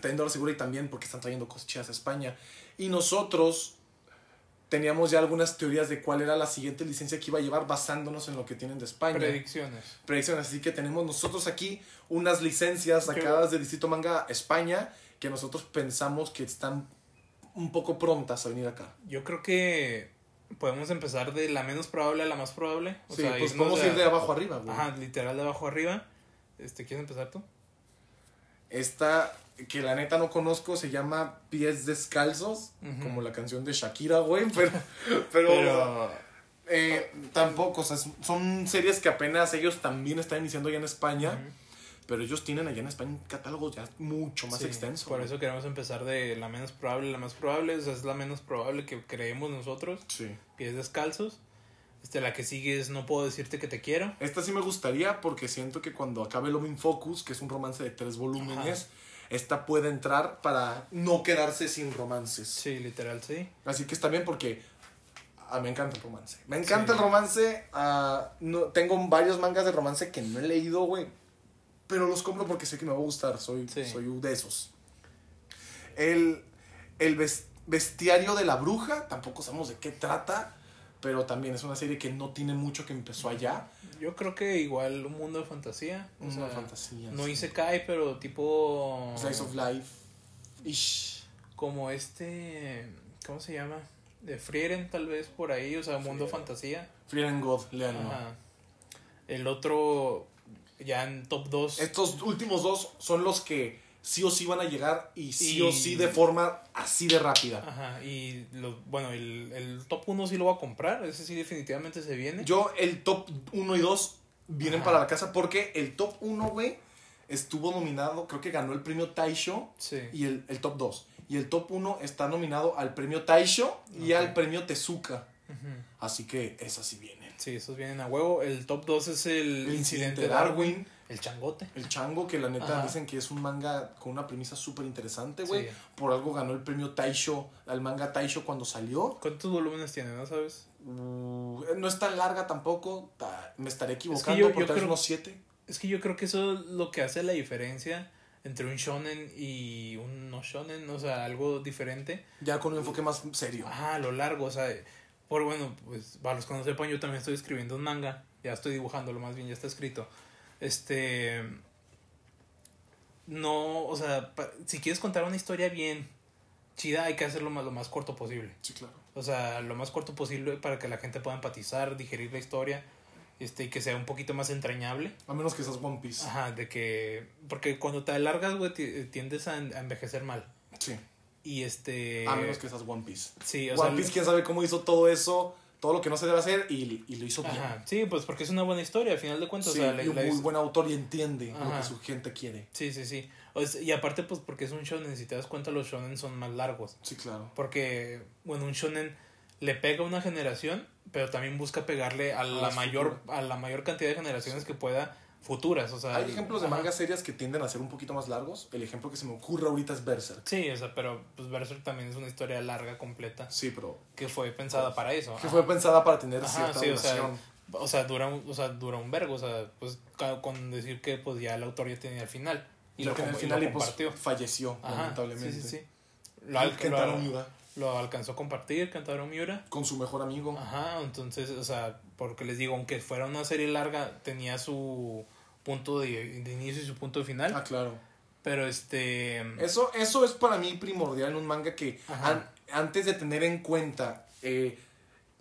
Trayendo a la segura y también porque están trayendo cosas chidas a España. Y nosotros teníamos ya algunas teorías de cuál era la siguiente licencia que iba a llevar basándonos en lo que tienen de España. Predicciones. Predicciones. Así que tenemos nosotros aquí unas licencias sacadas del Distrito Manga España que nosotros pensamos que están un poco prontas a venir acá. Yo creo que podemos empezar de la menos probable a la más probable. O sí, sea, pues podemos ir de abajo arriba, güey. Ajá, literal de abajo arriba. Este, ¿Quieres empezar tú? Esta, que la neta no conozco, se llama Pies Descalzos, como la canción de Shakira, güey, pero... pero, Pero eh, tampoco, o sea, son series que apenas ellos también están iniciando ya en España, pero ellos tienen allá en España un catálogo ya mucho más Sí, extenso. Por güey. eso queremos empezar de la menos probable la más probable. O sea, es la menos probable que creemos nosotros. Sí. Pies descalzos. Este, la que sigue es No puedo decirte que te quiero. Esta sí me gustaría porque siento que cuando acabe Love in Focus, que es un romance de tres volúmenes, esta puede entrar para no quedarse sin romances. Sí, literal, sí. Así que está bien porque ah, me encanta el romance. Me encanta Sí. el romance. ah, no, tengo varios mangas de romance que no he leído, güey. Pero los compro porque sé que me va a gustar. Soy, Sí. soy de esos. El, el bestiario de la bruja, tampoco sabemos de qué trata. Pero también es una serie que no tiene mucho que empezó allá. Yo creo que igual un mundo de fantasía. O Una sea, fantasía. No sí. hice Kai, pero tipo. Slice of Life. Ish. Como este. ¿Cómo se llama? De Frieren, tal vez por ahí. O sea, mundo Frieren. fantasía. Fear and God, leanlo. Ajá. El otro. Ya en top 2. Estos últimos dos son los que sí o sí van a llegar y sí o sí de forma así de rápida. Ajá. Y lo, bueno, el, el top 1 sí lo voy a comprar. Ese sí, definitivamente se viene. Yo, el top 1 y 2 vienen Ajá. para la casa porque el top 1, güey, estuvo nominado, creo que ganó el premio Taisho Sí. y el, el top 2. Y el top 1 está nominado al premio Taisho y al premio Tezuka. Así que esas sí vienen. Sí, esos vienen a huevo. El top 2 es el, El incidente de Darwin. Darwin, El changote. el chango, que la neta Ajá. dicen que es un manga con una premisa súper interesante, güey. Sí. Por algo ganó el premio Taisho, al manga Taisho cuando salió. ¿Cuántos volúmenes tiene, no sabes? Uh, no es tan larga tampoco, ta- me estaré equivocando, yo- por yo tal vez creo- unos 7. Es que yo creo que eso es lo que hace la diferencia entre un shonen y un no shonen, o sea, algo diferente. Ya con un enfoque más serio. Ajá, a lo largo, o sea, por bueno, pues para los que no sepan, yo también estoy escribiendo un manga, ya estoy dibujándolo más bien, ya está escrito. Este no, o sea, pa- si quieres contar una historia bien chida, hay que hacerlo más, lo más corto posible. Sí, claro. O sea, lo más corto posible para que la gente pueda empatizar, digerir la historia, este, y que sea un poquito más entrañable. A menos que seas One Piece. Ajá, de que. Porque cuando te alargas, güey, ti- tiendes a, en- a envejecer mal. Sí. Y este. A menos que seas One Piece. Sí, o One sea. Piece, quién sabe cómo hizo todo eso, todo lo que no se debe hacer y, y lo hizo bien. Ajá, sí, pues porque es una buena historia, al final de cuentas. Sí, o sea, la- y un la- muy buen autor y entiende lo que su gente quiere. Sí, sí, sí. O sea, y aparte, pues porque es un shonen, si te das cuenta, los shonen son más largos. Sí, claro. Porque, bueno, un shonen le pega a una generación, pero también busca pegarle a la mayor, a la mayor cantidad de generaciones que pueda futuras. O sea, Hay ejemplos de mangas serias que tienden a ser un poquito más largos. El ejemplo que se me ocurre ahorita es Berserk. Sí, o sea, pero pues Berserk también es una historia larga, completa, Sí, pero que fue pensada para eso. que ajá. fue pensada para tener Ajá, cierta sí, o sea, duración. O sea, dura un, o sea, dura un vergo, o sea, pues con decir que pues ya el autor ya tenía el final. Y lo, com- y final lo y pues compartió. falleció, Ajá, lamentablemente. sí, sí, sí. Lo, al- lo alcanzó a compartir Kentaro Miura. con su mejor amigo. Ajá, entonces, o sea, porque les digo, aunque fuera una serie larga, tenía su punto de, de inicio y su punto de final. Ah, claro. Pero este. Eso, eso es para mí primordial en un manga que an- antes de tener en cuenta eh,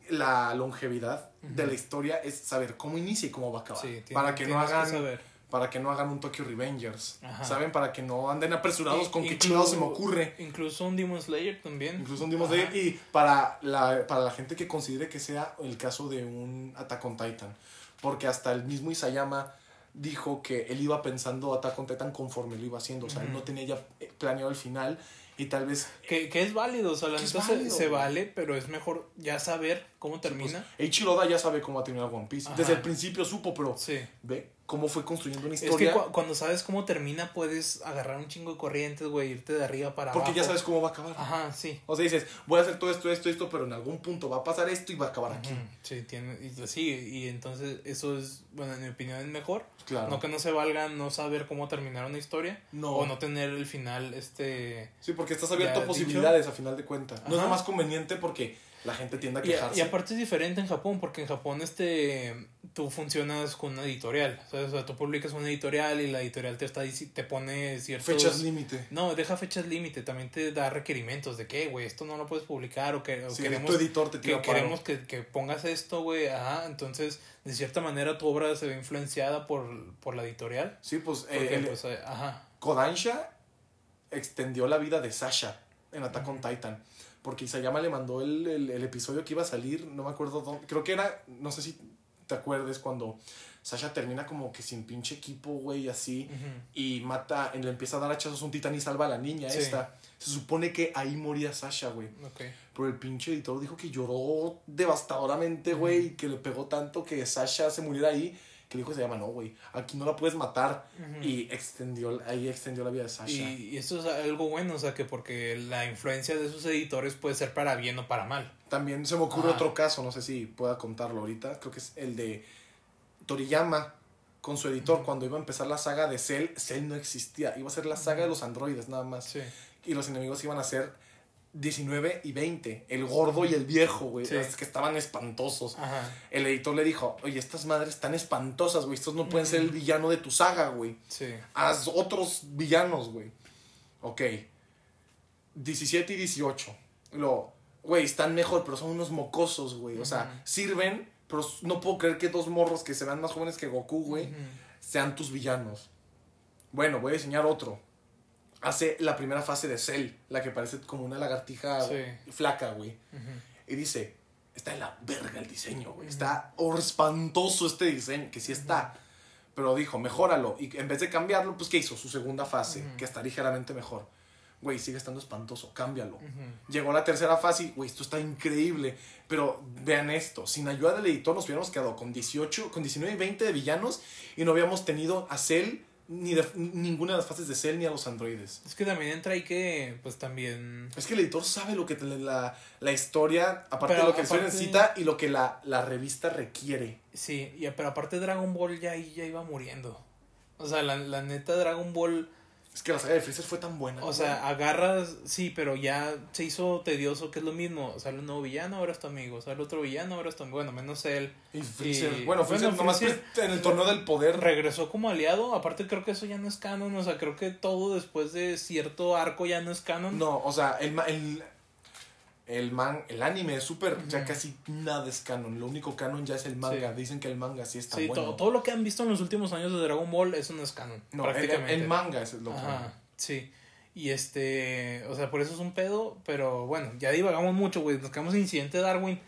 la longevidad de la historia es saber cómo inicia y cómo va a acabar. sí, para que no hagan saber. Para que no hagan un Tokyo Revengers. Ajá. ¿Saben? Para que no anden apresurados con qué Inclu- chingados se me ocurre. Incluso un Demon Slayer también. Incluso un Demon Ajá. Slayer. Y para la, para la gente que considere que sea el caso de un Attack on Titan. Porque hasta el mismo Isayama dijo que él iba pensando Attack on Titan conforme lo iba haciendo. O sea, él no tenía ya eh, planeado el final. Y tal vez Que, que es válido, o sea, la Que neta se- vale, pero es mejor ya saber cómo termina. Eiichiro Oda ya sabe cómo va a terminar One Piece. Ajá. Desde el principio supo, pero Sí. ve cómo fue construyendo una Es que historia. cu- cuando sabes cómo termina, puedes agarrar un chingo de corrientes, güey, irte de arriba para porque abajo. ya sabes cómo va a acabar. Ajá, sí. O sea, dices, voy a hacer todo esto, esto, esto, pero en algún punto va a pasar esto y va a acabar aquí. Sí, tiene, y, sí, y entonces eso es, bueno, en mi opinión es mejor. Claro. No que no se valga no saber cómo terminar una historia. No. O no tener el final, este... Sí, porque estás abierto a posibilidades a final de cuentas. No es lo más conveniente porque la gente tiende a Y, quejarse. y aparte es diferente en Japón, porque en Japón este tú funcionas con una editorial. ¿sabes? O sea, tú publicas una editorial y la editorial te está te pone ciertos... Fechas límite. No, deja fechas límite, también te da requerimientos de que, güey, esto no lo puedes publicar o que o queremos tu editor te que paro. queremos que, que pongas esto, güey, ajá, entonces de cierta manera tu obra se ve influenciada por, por la editorial. Sí, pues, eh, Porque, el- pues, eh, ajá, Kodansha extendió la vida de Sasha en Attack on Titan. Porque Isayama le mandó el, el, el episodio que iba a salir, no me acuerdo dónde. Creo que era, no sé si te acuerdes, cuando Sasha termina como que sin pinche equipo, güey, así. Y mata, le empieza a dar hachazos a un titán y salva a la niña Sí. esta. Se supone que ahí moría Sasha, güey. ok. Pero el pinche editor dijo que lloró devastadoramente, güey, y que le pegó tanto que Sasha se muriera ahí. Que le dijo se llama, no, güey, aquí no la puedes matar. Y extendió, ahí extendió la vida de Sasha. Y, y eso es algo bueno, o sea, que porque la influencia de sus editores puede ser para bien o para mal. También se me ocurre otro caso, no sé si pueda contarlo ahorita. Creo que es el de Toriyama con su editor. Cuando iba a empezar la saga de Cell, Cell no existía. Iba a ser la saga de los androides nada más. Sí. Y los enemigos iban a ser 19 y 20. El gordo y el viejo, güey. Sí. Es que estaban espantosos. Ajá. El editor le dijo, oye, estas madres están espantosas, güey. Estos no pueden ser el villano de tu saga, güey. Sí. Haz otros villanos, güey. Ok. 17 y 18. Lo, güey, están mejor, pero son unos mocosos, güey. O sea, sirven, pero no puedo creer que dos morros que se vean más jóvenes que Goku, güey, sean tus villanos. Bueno, voy a diseñar otro. Hace la primera fase de Cell, la que parece como una lagartija Sí. flaca, güey. Y dice, está en la verga el diseño, güey. Está hor- espantoso este diseño, que sí está. Pero dijo, mejóralo. Y en vez de cambiarlo, pues ¿qué hizo? Su segunda fase, que está ligeramente mejor. Güey, sigue estando espantoso, cámbialo. Llegó la tercera fase y, güey, esto está increíble. Pero vean esto, sin ayuda del editor nos hubiéramos quedado con 18, con 19 y 20 de villanos y no habíamos tenido a Cell, ni de, ninguna de las fases de Cell, ni a los androides. Es que también entra ahí que, pues también... Es que el editor sabe lo que te- la, la historia, aparte Pero de lo que aparte- necesita y lo que la, la revista requiere. Sí, y, pero aparte Dragon Ball ya ya iba muriendo. O sea, la, la neta Dragon Ball, Es que la saga de Freezer fue tan buena. o sea, agarras, sí, pero ya se hizo tedioso, que es lo mismo. Sale un nuevo villano, ahora es tu amigo. Sale otro villano, ahora es tu amigo. Bueno, menos él. y Freezer, y- bueno, Freezer bueno, nomás Freezer- en el torneo del poder. Regresó como aliado. Aparte creo que eso ya no es canon. O sea, creo que todo después de cierto arco ya no es canon. No, o sea, el, el, el, man, el anime es súper, ya casi nada es canon. Lo único canon ya es el manga. Sí. Dicen que el manga sí está sí, bueno. todo, todo lo que han visto en los últimos años de Dragon Ball, eso no es canon. no, prácticamente. el manga es lo Ajá, canon. sí. Y este, o sea, por eso es un pedo, pero bueno, ya divagamos mucho, güey. Nos quedamos en Incidente Darwin,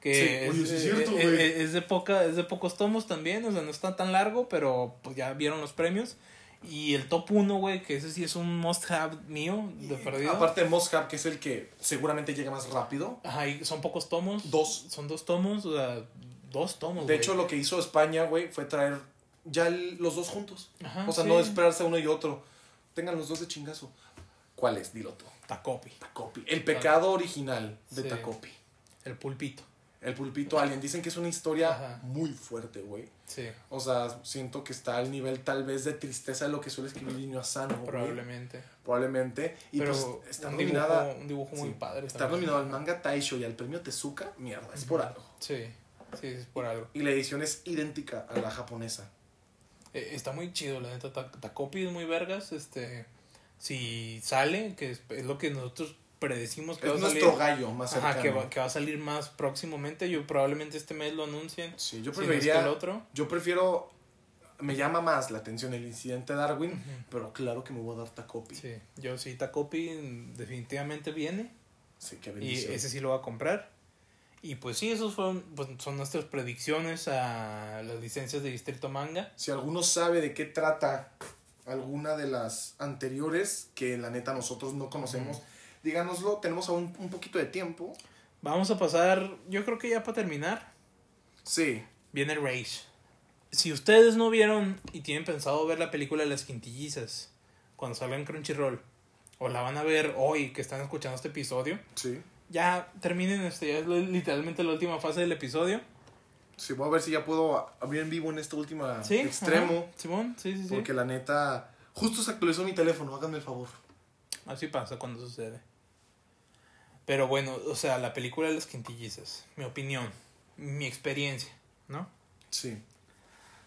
que Sí, es, oye, sí es eh, cierto, güey. eh, es de poca, es de pocos tomos también, o sea, no está tan largo, pero pues ya vieron los premios. Y el top 1, güey, que ese sí es un must have mío, de perdido. Aparte de Moscap, que es el que seguramente llega más rápido. Ajá, y son pocos tomos. Dos. Son dos tomos, o sea, dos tomos. De hecho, lo que hizo España, güey, fue traer ya el- los dos juntos. Ajá, o sea, sí. no esperarse uno y otro. Tengan los dos de chingazo. ¿Cuál es? Dilo tú. Tacopi, Tacopi. El pecado original de Sí. Tacopi. el pulpito. El pulpito alien. Dicen que es una historia Ajá. muy fuerte, güey. Sí, O sea, siento que está al nivel tal vez de tristeza de lo que suele escribir Niño Asano. güey. probablemente. Probablemente. Y Pero pues está un, nominada. dibujo, un dibujo muy sí, padre. Está nominado al manga Taisho y al premio Tezuka. Mierda, es por algo. Sí, sí, es por algo. Y la edición es idéntica a la japonesa. Eh, está muy chido, la neta. Ta- Tacopi es muy vergas. Este, si sale, que es, es lo que nosotros predecimos que Es va a salir. nuestro gallo más cercano. Ajá, que va, que va a salir más próximamente. Yo probablemente este mes lo anuncien. Sí, yo si no es que preferiría. el otro. Yo prefiero. Me llama más la atención el incidente Darwin, Ujú. pero claro que me voy a dar Tacopi. Sí, Sí, yo sí, Tacopi definitivamente viene. qué Y bendición. ese sí lo va a comprar. Y pues sí, esos fueron, pues, son nuestras predicciones a las licencias de Distrito Manga. Si alguno sabe de qué trata alguna de las anteriores, que la neta nosotros no conocemos, díganoslo. Tenemos aún un poquito de tiempo. Vamos a pasar, yo creo que ya para terminar, Sí. viene Rage. Si ustedes no vieron y tienen pensado ver la película Las Quintillizas cuando salga en Crunchyroll, o la van a ver hoy que están escuchando este episodio, Sí. ya terminen este, ya es literalmente la última fase del episodio. Sí, voy a ver si ya puedo abrir en vivo en este último Sí, extremo. ajá. Simón, sí, sí, sí. Porque la neta. Justo se actualizó mi teléfono, háganme el favor. Así pasa cuando sucede. Pero bueno, o sea, la película de las quintillizas, mi opinión, mi experiencia, ¿no? Sí.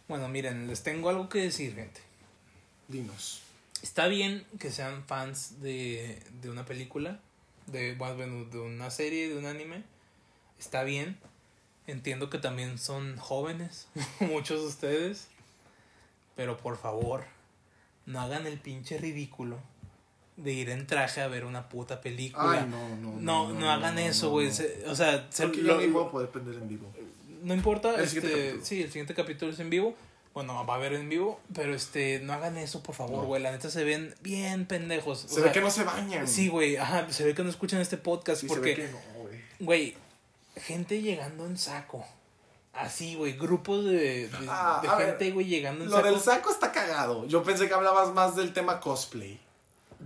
Bueno, miren, les tengo algo que decir, gente. Dinos. Está bien que sean fans de, de una película, de, bueno, de una serie, de un anime. Está bien. Entiendo que también son jóvenes, muchos de ustedes. Pero por favor, no hagan el pinche ridículo de ir en traje a ver una puta película. Ay, no, no. No, no, hagan eso, güey. no. O sea, se- lo- yo poder prender en vivo. no importa. El este, sí, el siguiente capítulo es en vivo. Bueno, va a haber en vivo. Pero este, no hagan eso, por favor, No. güey. La neta se ven bien pendejos. O Se sea, ve que no se bañan. Sí, güey. Ajá, se ve que no escuchan este podcast Sí, se porque, ve que no, güey. gente llegando en saco. Así, güey, grupos de, de, Ah, de gente, güey, llegando en Lo saco. del saco está cagado. Yo pensé que hablabas más del tema cosplay.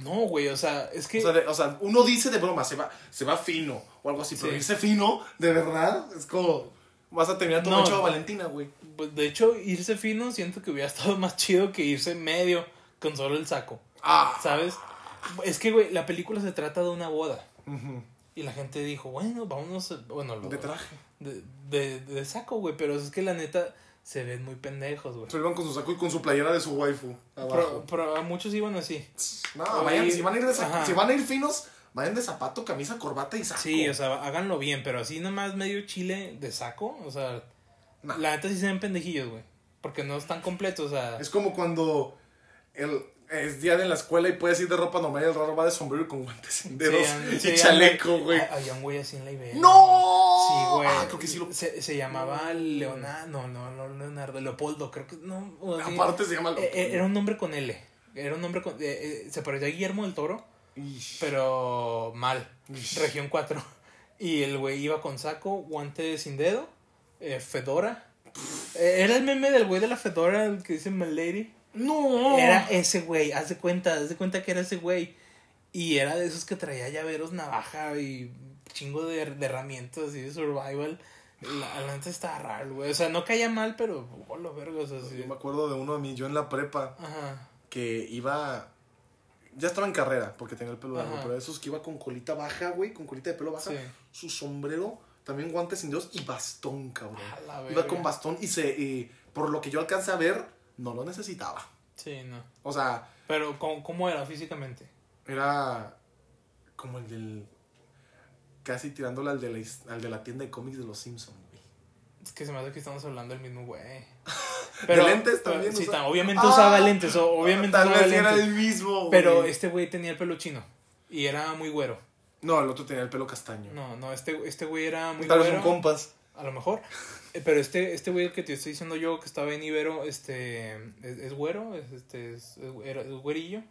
No, güey, o sea, es que... O sea, de- o sea, uno dice de broma, se va, se va fino o algo así, pero Sí. irse fino, de verdad, es como. Vas a terminar todo No. de Valentina, güey. pues, de hecho, irse fino siento que hubiera estado más chido que irse medio con solo el saco. Ah. ¿Sabes? Es que, güey, la película se trata de una boda. Y la gente dijo, bueno, vámonos, bueno, lo- De traje. de, de, de saco, güey, pero es que la neta se ven muy pendejos, güey. Se iban con su saco y con su playera de su waifu. Pero, Abajo. pero a muchos iban así. No, vayan, si van a ir de saco- si van a ir finos, vayan de zapato, camisa, corbata y saco. Sí, o sea, háganlo bien, pero así nomás medio chile de saco, o sea, Nah. la neta sí se ven pendejillos, güey. Porque no están completos, o sea. Es como cuando el, es día de la escuela y puedes ir de ropa normal y el raro va de sombrero y con guantes en dedos sí, y chaleco, güey. ha- Había un güey así en la. ¡No! Sí, güey. Ah, creo que sí lo... Se, se llamaba Leonardo. No, no, no, Leonardo. Leopoldo, creo que. No, así. Aparte se llama... Eh, eh, Era un nombre con L. Era un nombre con. eh, eh, se parecía a Guillermo del Toro, Ish. pero mal. Ish. Región 4. Y el güey iba con saco, guante sin dedo, eh, fedora. Era el meme del güey de la fedora, que dice My Lady. ¡No! Era ese güey, haz de cuenta, haz de cuenta que era ese güey. Y era de esos que traía llaveros, navaja y chingo de, de herramientas y de survival. La, la neta estaba raro, güey. O sea, no caía mal, pero, oh, lo verga, o sea, sí. Yo me acuerdo de uno de mí, yo en la prepa, Ajá. que iba... Ya estaba en carrera, porque tenía el pelo largo, pero de esos que iba con colita baja, güey, con colita de pelo baja, Sí. su sombrero, también guantes sin dedos y bastón, cabrón. La Iba con bastón y se... y por lo que yo alcancé a ver, no lo necesitaba. Sí, no. O sea, Pero, ¿cómo, cómo era físicamente? era como el del... Casi tirándole al de la, al de la tienda de cómics de los Simpsons, güey. Es que se me hace que estamos hablando del mismo güey. ¿De lentes también Sí, usa- obviamente Ah, usaba lentes, o- obviamente Tal usaba vez era el mismo, güey. Pero este güey tenía el pelo chino. Y era muy güero. No, el otro tenía el pelo castaño. No, no, este, este güey era muy Tal vez güero. compas. A lo mejor. Eh, Pero este, este güey que te estoy diciendo yo, que estaba en Ibero, este, es, es güero, es, este, es, es- era- es güerillo.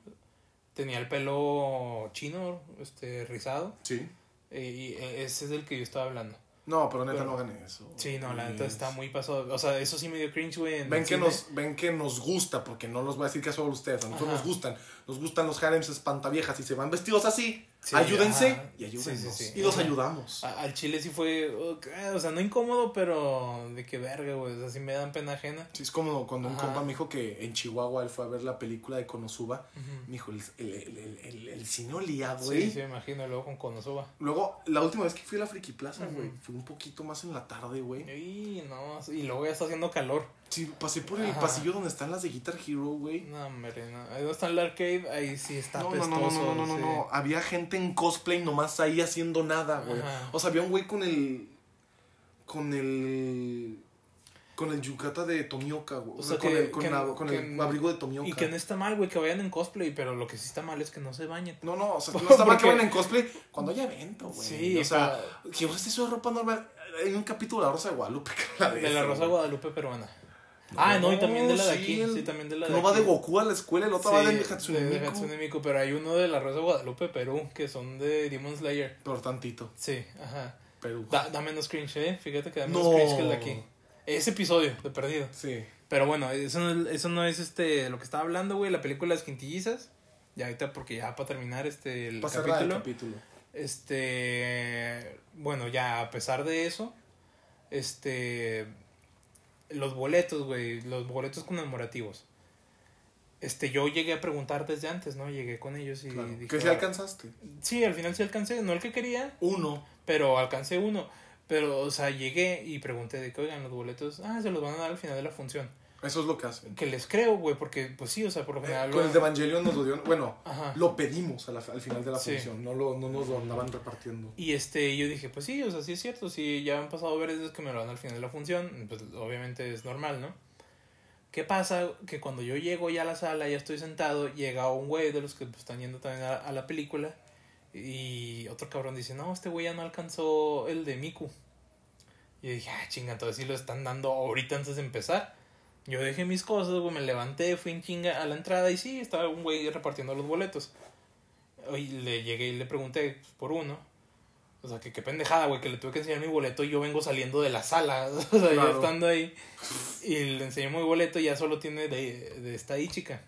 Tenía el pelo chino, este, rizado. Sí. Y ese es del que yo estaba hablando. No, pero neta Pero- no hagan eso. Sí, no, la neta está muy pasado. O sea, eso sí me dio cringe, güey. en Ven que, cine. nos, ven que nos gusta, porque no los voy a decir que solo ustedes, a nosotros Ajá. nos gustan. Nos gustan los harems espantaviejas y se van vestidos así. Sí, ayúdense ajá. y ayúdennos. Sí, sí, sí. Y los ayudamos. A- al chile sí fue, o sea, no incómodo, pero de que verga, güey. O sea, sí me dan pena ajena. Sí, es como cuando un compa me dijo que en Chihuahua él fue a ver la película de Konosuba. Ujú. Me dijo, el, el, el, el, cine olía, Sí, güey. sí, me imagino, luego con Konosuba. Luego, la última vez que fui a la Friki Plaza, güey, fue un poquito más en la tarde, güey. Y no, y luego ya está haciendo calor. Sí, pasé por el Ajá. pasillo donde están las de Guitar Hero, güey. No, hombre, no. Ahí donde está el arcade, ahí sí está No, no, pestoso. no, no, no, no, no, sí. no. Había gente en cosplay nomás ahí haciendo nada, güey. Ajá. O sea, había un güey con el. con el. con el yukata de Tomioka, güey. O, O sea, con, que- el, con, que- la- con que- el abrigo de Tomioka. Y que no está mal, güey, que vayan en cosplay, pero lo que sí está mal es que no se bañen. No, no, o sea, que no está mal que vayan en cosplay cuando haya evento, güey. Sí, o sea, que uses eso de ropa normal. Hay un capítulo de la Rosa de Guadalupe de, De la Rosa güey. Guadalupe peruana. Ah, no, y también de la de sí, aquí. el- Sí, también de la de Uno va de Goku a la escuela, el otro Sí, va de de, Hatsune de Miku. Hatsune Miku, pero hay uno de la Rosa de Guadalupe, Perú, que son de Demon Slayer. Pero tantito. Sí, ajá. Perú. Da, da menos cringe, ¿eh? Fíjate que da menos No. cringe que el de aquí. Ese episodio, de perdido. Sí. Pero bueno, eso no, eso no es este lo que estaba hablando, güey. La película Las Quintillizas. Ya ahorita, porque ya para terminar este el cerrar el capítulo. Este. Bueno, ya a pesar de eso. Este. Los boletos, güey. Los boletos conmemorativos. Este, yo llegué a preguntar desde antes, ¿no? Llegué con ellos y Claro. dije. Que si "Ah, alcanzaste. Sí, al final sí alcancé. No el que quería, Uno. pero alcancé uno. Pero, o sea, llegué y pregunté de que, oigan, los boletos, ah, se los van a dar al final de la función. Eso es lo que hacen. Que les creo, güey, porque, pues sí, o sea, por lo general. Eh, Con el de Evangelion nos lo dieron. Bueno, Ajá. lo pedimos la- al final de la Sí. función. No, lo, no nos lo andaban repartiendo. Y este, yo dije, pues sí, o sea, sí es cierto, sí, ya han pasado veces que me lo dan al final de la función, pues obviamente es normal, ¿no? ¿Qué pasa? Que cuando yo llego ya a la sala, ya estoy sentado, llega un güey de los que pues, están yendo también a, a la película, y otro cabrón dice, no, este güey ya no alcanzó el de Miku. Y yo dije, ah, chinga, entonces sí lo están dando ahorita antes de empezar. Yo dejé mis cosas, güey, me levanté, fui en chinga a la entrada y sí, estaba un güey repartiendo los boletos. Y le llegué y le pregunté pues, por uno. O sea, que qué pendejada, güey, que le tuve que enseñar mi boleto y yo vengo saliendo de la sala. O sea, Claro. estando ahí. Y le enseñé mi boleto y ya solo tiene de, de esta ahí, chica.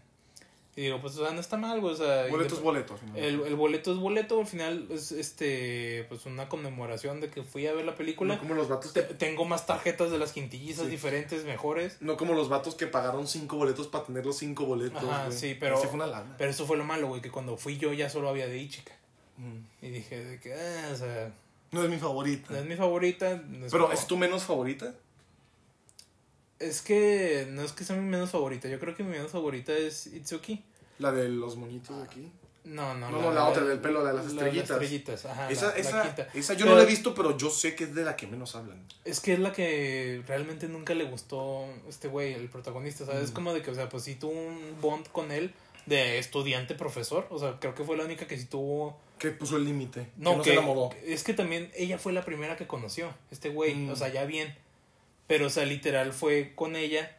Y digo, pues, o sea, no está mal, güey. O sea, Boletos, indep- boletos. ¿no? el, el boleto es boleto, al final es este pues una conmemoración de que fui a ver la película. No como los vatos que, tengo más tarjetas de las quintillizas Sí. diferentes, mejores. no como los vatos que pagaron cinco boletos para tener los cinco boletos. Ajá, güey. sí, pero- Ese fue una lana. Pero eso fue lo malo, güey, que cuando fui yo ya solo había de Ichica. Mm. Y dije, de que, ah, o sea, No es mi favorita. no es mi favorita. es Pero como- ¿es tu menos favorita? Es que no es que sea mi menos favorita. Yo creo que mi menos favorita es Itsuki. La de los moñitos de aquí. No, no, No, no, la otra, del pelo, de las estrellitas. estrellitas, ajá. esa, la- esa, esa yo Pero- no la he visto, pero yo sé que es de la que menos hablan. Es que es la que realmente nunca le gustó este güey, el protagonista, ¿sabes? Es Mm. como de que, o sea, pues sí tuvo un bond con él de estudiante profesor. O sea, creo que fue la única que sí tuvo. Que puso el límite. No, que no que, se enamoró. es que también ella fue la primera que conoció, este güey. Mm. O sea, ya bien. Pero, o sea, literal fue con ella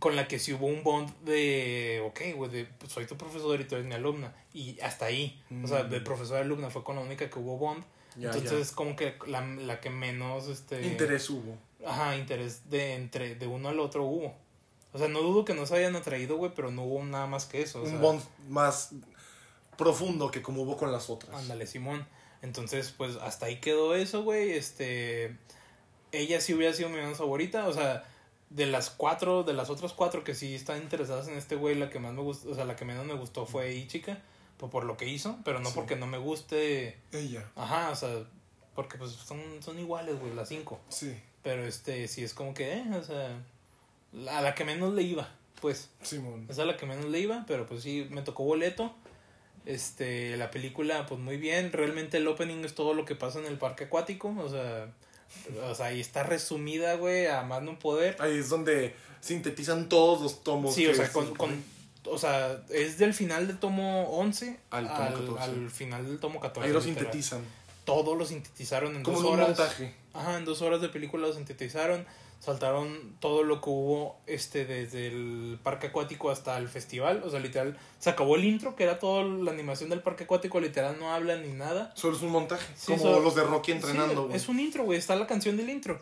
con la que sí hubo un bond de, ok, güey, de, pues, soy tu profesor y tú eres mi alumna. Y hasta ahí. O sea, Mm. de profesor a alumna fue con la única que hubo bond. Ya, Entonces, como que la, la que menos, este... ya. Interés hubo. Ajá, interés de entre de uno al otro hubo. O sea, no dudo que no se hayan atraído, güey, pero no hubo nada más que eso. o Un sea, bond más profundo que como hubo con las otras. Ándale, Simón. Entonces, pues hasta ahí quedó eso, güey. Este. Ella sí hubiera sido mi menos favorita. O sea, de las cuatro, de las otras cuatro que sí están interesadas en este güey, la que más me gustó, o sea, la que menos me gustó fue Ichika. Por, por lo que hizo, pero no Sí. porque no me guste. Ella. Ajá, o sea, porque pues son, son iguales, güey, las cinco. Sí. Pero este, sí es como que, eh, o sea, a la que menos le iba, pues. Simón. Esa es la que menos le iba, pero pues sí, me tocó boleto. Este, la película, pues muy bien. Realmente el opening es todo lo que pasa en el parque acuático. O sea, o sea ahí está resumida, güey, a más no poder. Ahí es donde sintetizan todos los tomos. Sí, o sea, es- con, con, o sea, es del final del tomo 11 Al al, tomo 14. al final del tomo 14. Ahí lo literal. sintetizan. Todo lo sintetizaron en Como dos en un horas. montaje. Ajá, en dos horas de película lo sintetizaron. Saltaron todo lo que hubo este desde el parque acuático hasta el festival. O sea, literal, se acabó el intro, que era toda la animación del parque acuático. Literal, no hablan ni nada. Solo es un montaje. Sí, como solo- los de Rocky entrenando, Sí, es un intro, güey. Está la canción del intro.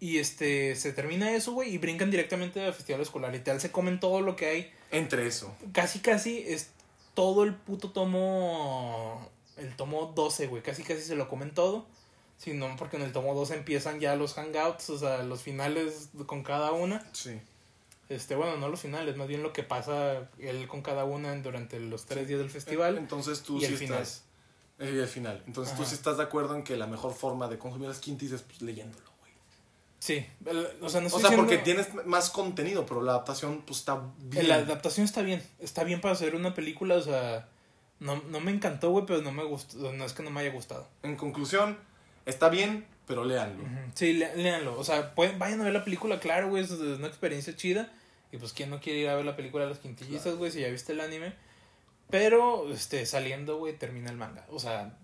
Y este, se termina eso, güey, y brincan directamente al festival escolar. Literal, se comen todo lo que hay. Entre eso. Casi, casi es todo el puto tomo. El tomo 12, güey. Casi, casi se lo comen todo. Si no, porque en el tomo 12 empiezan ya los hangouts, o sea, los finales con cada una. Sí. Este, bueno, no los finales, más bien lo que pasa él con cada una durante los tres días del festival. Entonces tú y el sí final. estás. eh, el final. Entonces tú sí estás de acuerdo en que la mejor forma de consumir las quintis es pues, leyéndolo, güey. Sí, o sea, no O estoy sea, diciendo- porque tienes más contenido, pero la adaptación pues está bien. La adaptación está bien, está bien para hacer una película, o sea, no, no me encantó, güey, pero no me gustó, no es que no me haya gustado. En conclusión, está bien, pero léanlo. Sí, lé- léanlo, o sea, pueden, vayan a ver la película, claro, güey, es una experiencia chida. Y pues, ¿quién no quiere ir a ver la película de las quintillizas, güey, si ya viste el anime? Pero, este, saliendo, güey, termina el manga. O sea,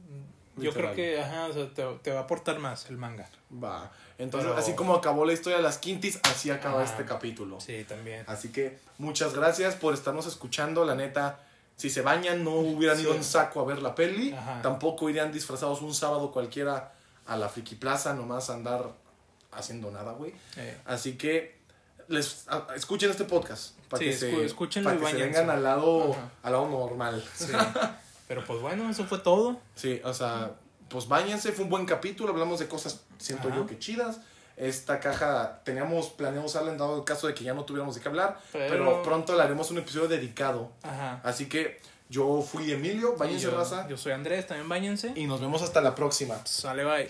yo creo que, ajá, o sea, te, te va a aportar más el manga. Va. Entonces, Pero- así como acabó la historia de las quintis, así acaba Ah. este capítulo. Sí, también. Así que muchas gracias por estarnos escuchando. La neta, si se bañan, no hubieran Sí. ido en saco a ver la peli. Ajá. Tampoco irían disfrazados un sábado cualquiera a la Friki Plaza nomás a andar haciendo nada, güey. Eh, Así que les a- escuchen este podcast para Sí, que, se, para que se vengan al lado, Ajá. al lado normal. sí. Pero pues bueno, eso fue todo. Sí, o sea, pues váyanse, fue un buen capítulo, hablamos de cosas, siento Ajá. yo que chidas. Esta caja teníamos planeado usarla en dado el caso de que ya no tuviéramos de qué hablar, pero, Pero- pronto le haremos un episodio dedicado. Ajá. Así que yo fui Emilio, váyanse yo, raza yo soy Andrés, también váyanse. y nos vemos hasta la próxima. Sale, bye.